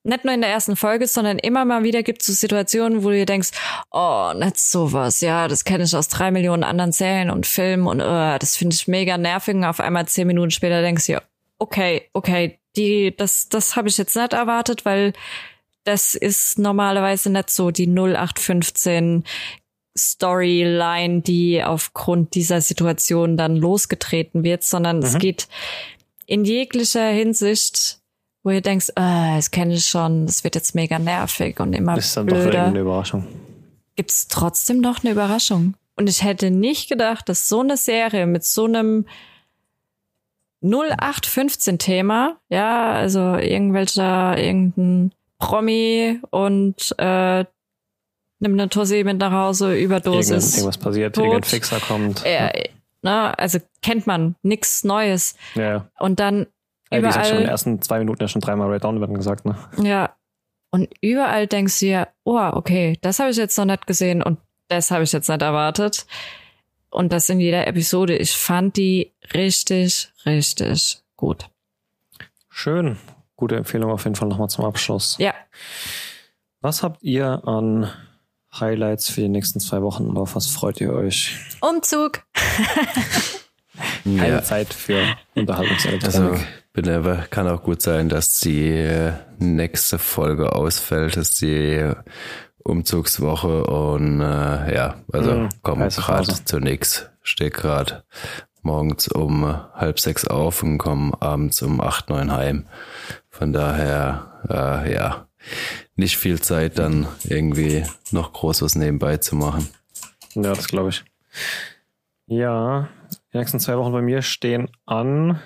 nicht nur in der ersten Folge, sondern immer mal wieder gibt es so Situationen, wo du dir denkst, oh, nicht sowas, ja, das kenne ich aus drei Millionen anderen Serien und Filmen und uh, das finde ich mega nervig. Und auf einmal zehn Minuten später denkst du dir, okay, okay, die, das, das habe ich jetzt nicht erwartet, weil das ist normalerweise nicht so die 0815 Storyline, die aufgrund dieser Situation dann losgetreten wird, sondern es geht in jeglicher Hinsicht, wo ihr denkst, ah, das kenne ich schon, das wird jetzt mega nervig und immer Ist dann doch blöder, irgendeine Überraschung. gibt's trotzdem noch eine Überraschung. Und ich hätte nicht gedacht, dass so eine Serie mit so einem 0815-Thema, ja, also irgendwelcher, irgendein Promi und äh, nimmt eine Tussi mit nach Hause, Überdosis. irgendwas passiert, tot. irgendein Fixer kommt. Äh, ne, also kennt man, nix Neues. Ja. Und dann Ey, wie gesagt, schon in den überall, ersten zwei Minuten ja schon dreimal Ray Donovan gesagt, ne? ja, und überall denkst du dir, oh, okay, das habe ich jetzt noch nicht gesehen und das habe ich jetzt nicht erwartet. Und das in jeder Episode. Ich fand die richtig, richtig gut. Schön. Gute Empfehlung auf jeden Fall nochmal zum Abschluss. Ja, Was habt ihr an Highlights für die nächsten zwei Wochen und auf was freut ihr euch? Umzug. <laughs> Keine Ja. Zeit für Unterhaltungselektronik. Also bin aber, kann auch gut sein, dass die äh, nächste Folge ausfällt, ist die Umzugswoche und äh, ja, also Mhm, komm gerade zu nix. Stehe gerade morgens um äh, halb sechs auf und komme abends um acht, neun heim. Von daher, äh, ja, nicht viel Zeit dann irgendwie noch groß was nebenbei zu machen. Ja, das glaube ich. Ja, die nächsten zwei Wochen bei mir stehen an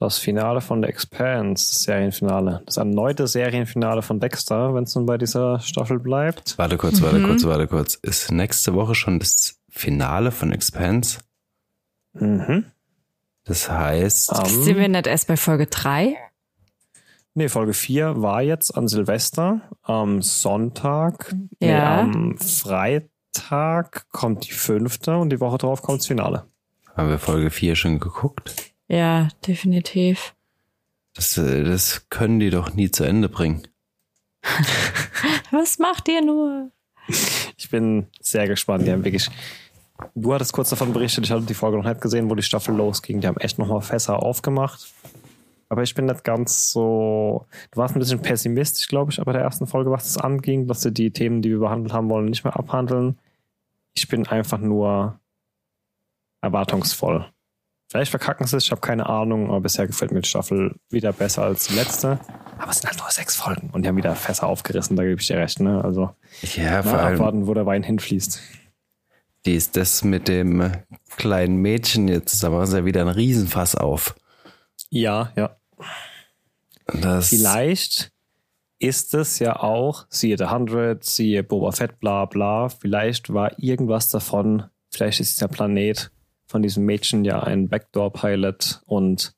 das Finale von The Expanse, das Serienfinale. Das erneute Serienfinale von Dexter, wenn es nun bei dieser Staffel bleibt. Warte kurz, warte kurz, warte kurz. Ist nächste Woche schon das Finale von Expanse? Mhm. Das heißt, Am- Sind wir nicht erst bei Folge drei? Nee, Folge 4 war jetzt an Silvester. Am Sonntag, nee, Ja. am Freitag kommt die fünfte und die Woche drauf kommt das Finale. haben wir Folge 4 schon geguckt? Ja, definitiv. Das, äh, das können die doch nie zu Ende bringen. <laughs> Was macht ihr nur? Ich bin sehr gespannt. Die haben wirklich. Du hattest kurz davon berichtet, ich hatte die Folge noch nicht gesehen, wo die Staffel losging. Die haben echt nochmal Fässer aufgemacht. Aber ich bin nicht ganz so. Du warst ein bisschen pessimistisch, glaube ich, bei der ersten Folge, was das anging, dass sie die Themen, die wir behandelt haben wollen, nicht mehr abhandeln. Ich bin einfach nur erwartungsvoll. Vielleicht verkacken sie es, ich habe keine Ahnung, aber bisher gefällt mir die Staffel wieder besser als die letzte. Aber es sind halt nur sechs Folgen und die haben wieder Fässer aufgerissen, da gebe ich dir recht, ne? Also Ja, vor allem, abwarten, wo der Wein hinfließt. die ist das mit dem kleinen Mädchen jetzt, da machen sie ja wieder ein Riesenfass auf. Ja, ja. Das, Vielleicht ist es ja auch, siehe The 100, siehe Boba Fett, bla bla, vielleicht war irgendwas davon, vielleicht ist dieser Planet von diesem Mädchen ja ein Backdoor-Pilot und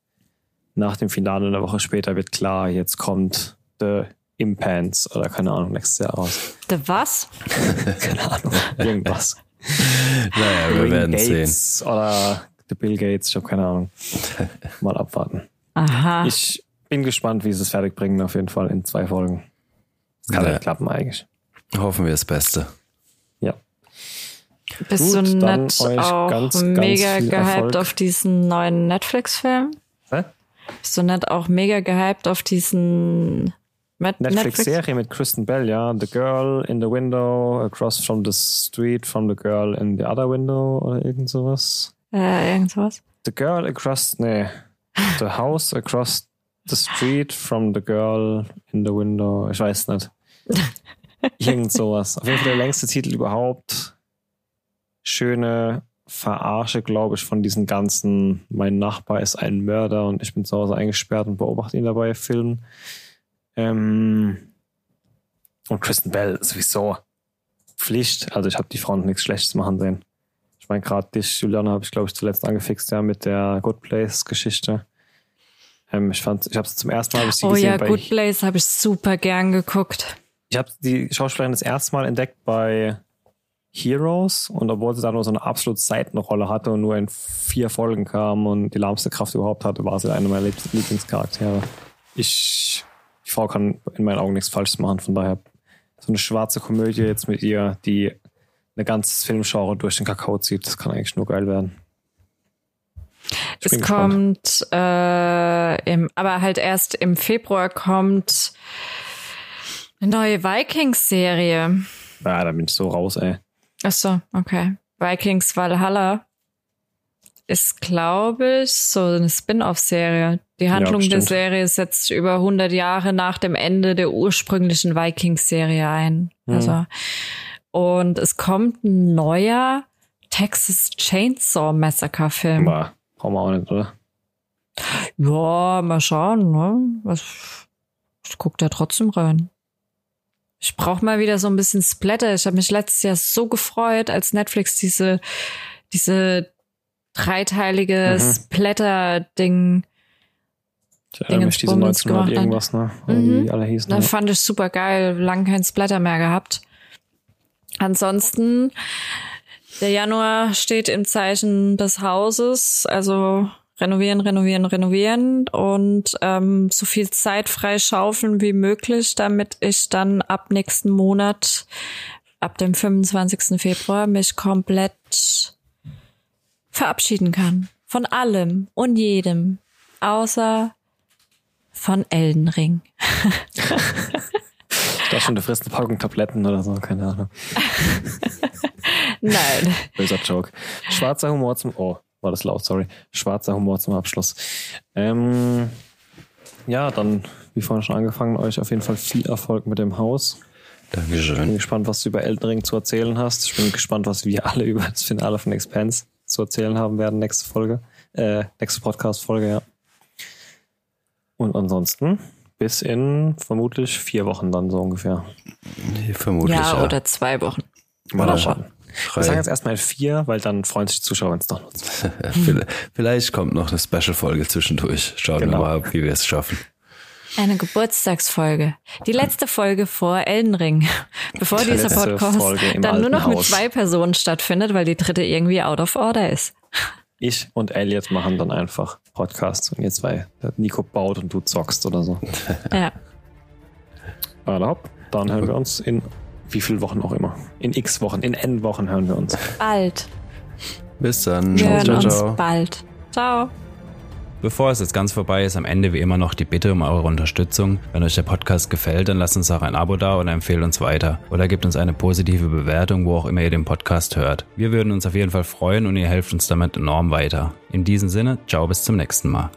nach dem Finale eine Woche später wird klar, jetzt kommt The Impants oder keine Ahnung, nächstes Jahr raus. The was? <laughs> Keine Ahnung, irgendwas. <laughs> naja, wir Ring werden sehen. Gates oder The Bill Gates, ich habe keine Ahnung. <laughs> Mal abwarten. Aha. Ich bin gespannt, wie sie es fertig bringen, auf jeden Fall in zwei Folgen. Das kann ja klappen eigentlich. Hoffen wir das Beste. Bist Gut, du euch auch ganz, ganz mega viel gehypt Erfolg. auf diesen neuen Netflix-Film? Hä? Bist du nicht auch mega gehypt auf diesen Netflix-Serie mit Kristen Bell, ja. The Girl in the Window, Across from the Street from the Girl in the Other Window oder irgend sowas. Äh, irgendwas? The Girl Across, nee. The House Across the Street from the Girl in the Window. Ich weiß nicht. <laughs> Irgend sowas. Auf jeden Fall der längste Titel überhaupt. Schöne Verarsche, glaube ich, von diesen ganzen, mein Nachbar ist ein Mörder und ich bin zu Hause eingesperrt und beobachte ihn dabei filmen. Ähm, und Kristen Bell sowieso Pflicht. Also ich habe die Front nichts Schlechtes machen sehen. Ich meine, gerade dich, Juliana, habe ich, glaube ich, zuletzt angefixt, ja, mit der Good Place-Geschichte. Ähm, ich fand, ich habe sie zum ersten Mal ich sie Oh gesehen ja, bei Good Place habe ich super gern geguckt. ich habe die Schauspielerin das erste Mal entdeckt bei Heroes und obwohl sie da nur so eine absolut Seitenrolle hatte und nur in vier Folgen kam und die lahmste Kraft überhaupt hatte, war sie einer meiner Lieb- Lieblingscharaktere. Ich, die Frau kann in meinen Augen nichts Falsches machen, von daher so eine schwarze Komödie jetzt mit ihr, die eine ganze Filmgenre durch den Kakao zieht, das kann eigentlich nur geil werden. Ich Es kommt, äh, im, aber halt erst im Februar kommt eine neue Vikings-Serie. Ja, da bin ich so raus, ey. Ach so, okay. Vikings Valhalla ist, glaube ich, so eine Spin-off-Serie. Die Handlung der bestimmt. Serie setzt über 100 Jahre nach dem Ende der ursprünglichen Vikings-Serie ein. Mhm. Also, und es kommt ein neuer Texas Chainsaw Massacre-Film. Brauchen wir auch nicht, oder? Ja, mal schauen, ne? Was, ich guck da trotzdem rein. Ich brauche mal wieder so ein bisschen Splatter. Ich habe mich letztes Jahr so gefreut, als Netflix diese, diese dreiteilige Mhm. Splatter-Ding. Ich erinnere mich diese Dingens 1900 gemacht hat. irgendwas, ne? Mhm. Wie alle hießen. Da ja. fand ich super geil. Lang kein Splatter mehr gehabt. Ansonsten, der Januar steht im Zeichen des Hauses, also renovieren, renovieren, renovieren und ähm, so viel Zeit freischaufeln wie möglich, damit ich dann ab nächsten Monat, ab dem 25. Februar, mich komplett verabschieden kann. Von allem und jedem. Außer von Elden Ring. Ich dachte schon, du frisst eine Packung Tabletten oder so, keine Ahnung. <laughs> Nein. Böser Joke. Schwarzer Humor zum, oh, war das laut, sorry. Schwarzer Humor zum Abschluss. Ähm, ja, dann, wie vorhin schon angefangen, euch auf jeden Fall viel Erfolg mit dem Haus. Bin Dankeschön. gespannt, was du über Elden Ring zu erzählen hast. Ich bin gespannt, was wir alle <laughs> über das Finale von Expanse zu erzählen haben werden, nächste Folge. Äh, nächste Podcast-Folge, ja. Und ansonsten bis in vermutlich vier Wochen dann so ungefähr. Vermutlich. Ja, Ja, oder zwei Wochen. Mal Oder schauen. Wir sagen jetzt erstmal vier, weil dann freuen sich die Zuschauer, wenn es doch nutzt. <laughs> Vielleicht- kommt noch eine Special-Folge zwischendurch. Schauen Genau. wir mal, wie wir es schaffen. Eine Geburtstagsfolge. Die letzte Folge vor Elden Ring. Bevor Die dieser Podcast dann nur noch mit Haus. zwei Personen stattfindet, weil die dritte irgendwie out of order ist. Ich und Elliot machen dann einfach Podcasts und ihr zwei, Nico baut und du zockst oder so. Ja. Aber hopp, dann hören wir uns in wie viele Wochen auch immer. In x Wochen, in n Wochen hören wir uns. Bald. Bis dann. Wir hören ciao, uns ciao. bald. Ciao. Bevor es jetzt ganz vorbei ist, am Ende wie immer noch die Bitte um eure Unterstützung. Wenn euch der Podcast gefällt, dann lasst uns auch ein Abo da oder empfehlt uns weiter. Oder gebt uns eine positive Bewertung, wo auch immer ihr den Podcast hört. Wir würden uns auf jeden Fall freuen und ihr helft uns damit enorm weiter. In diesem Sinne, ciao bis zum nächsten Mal.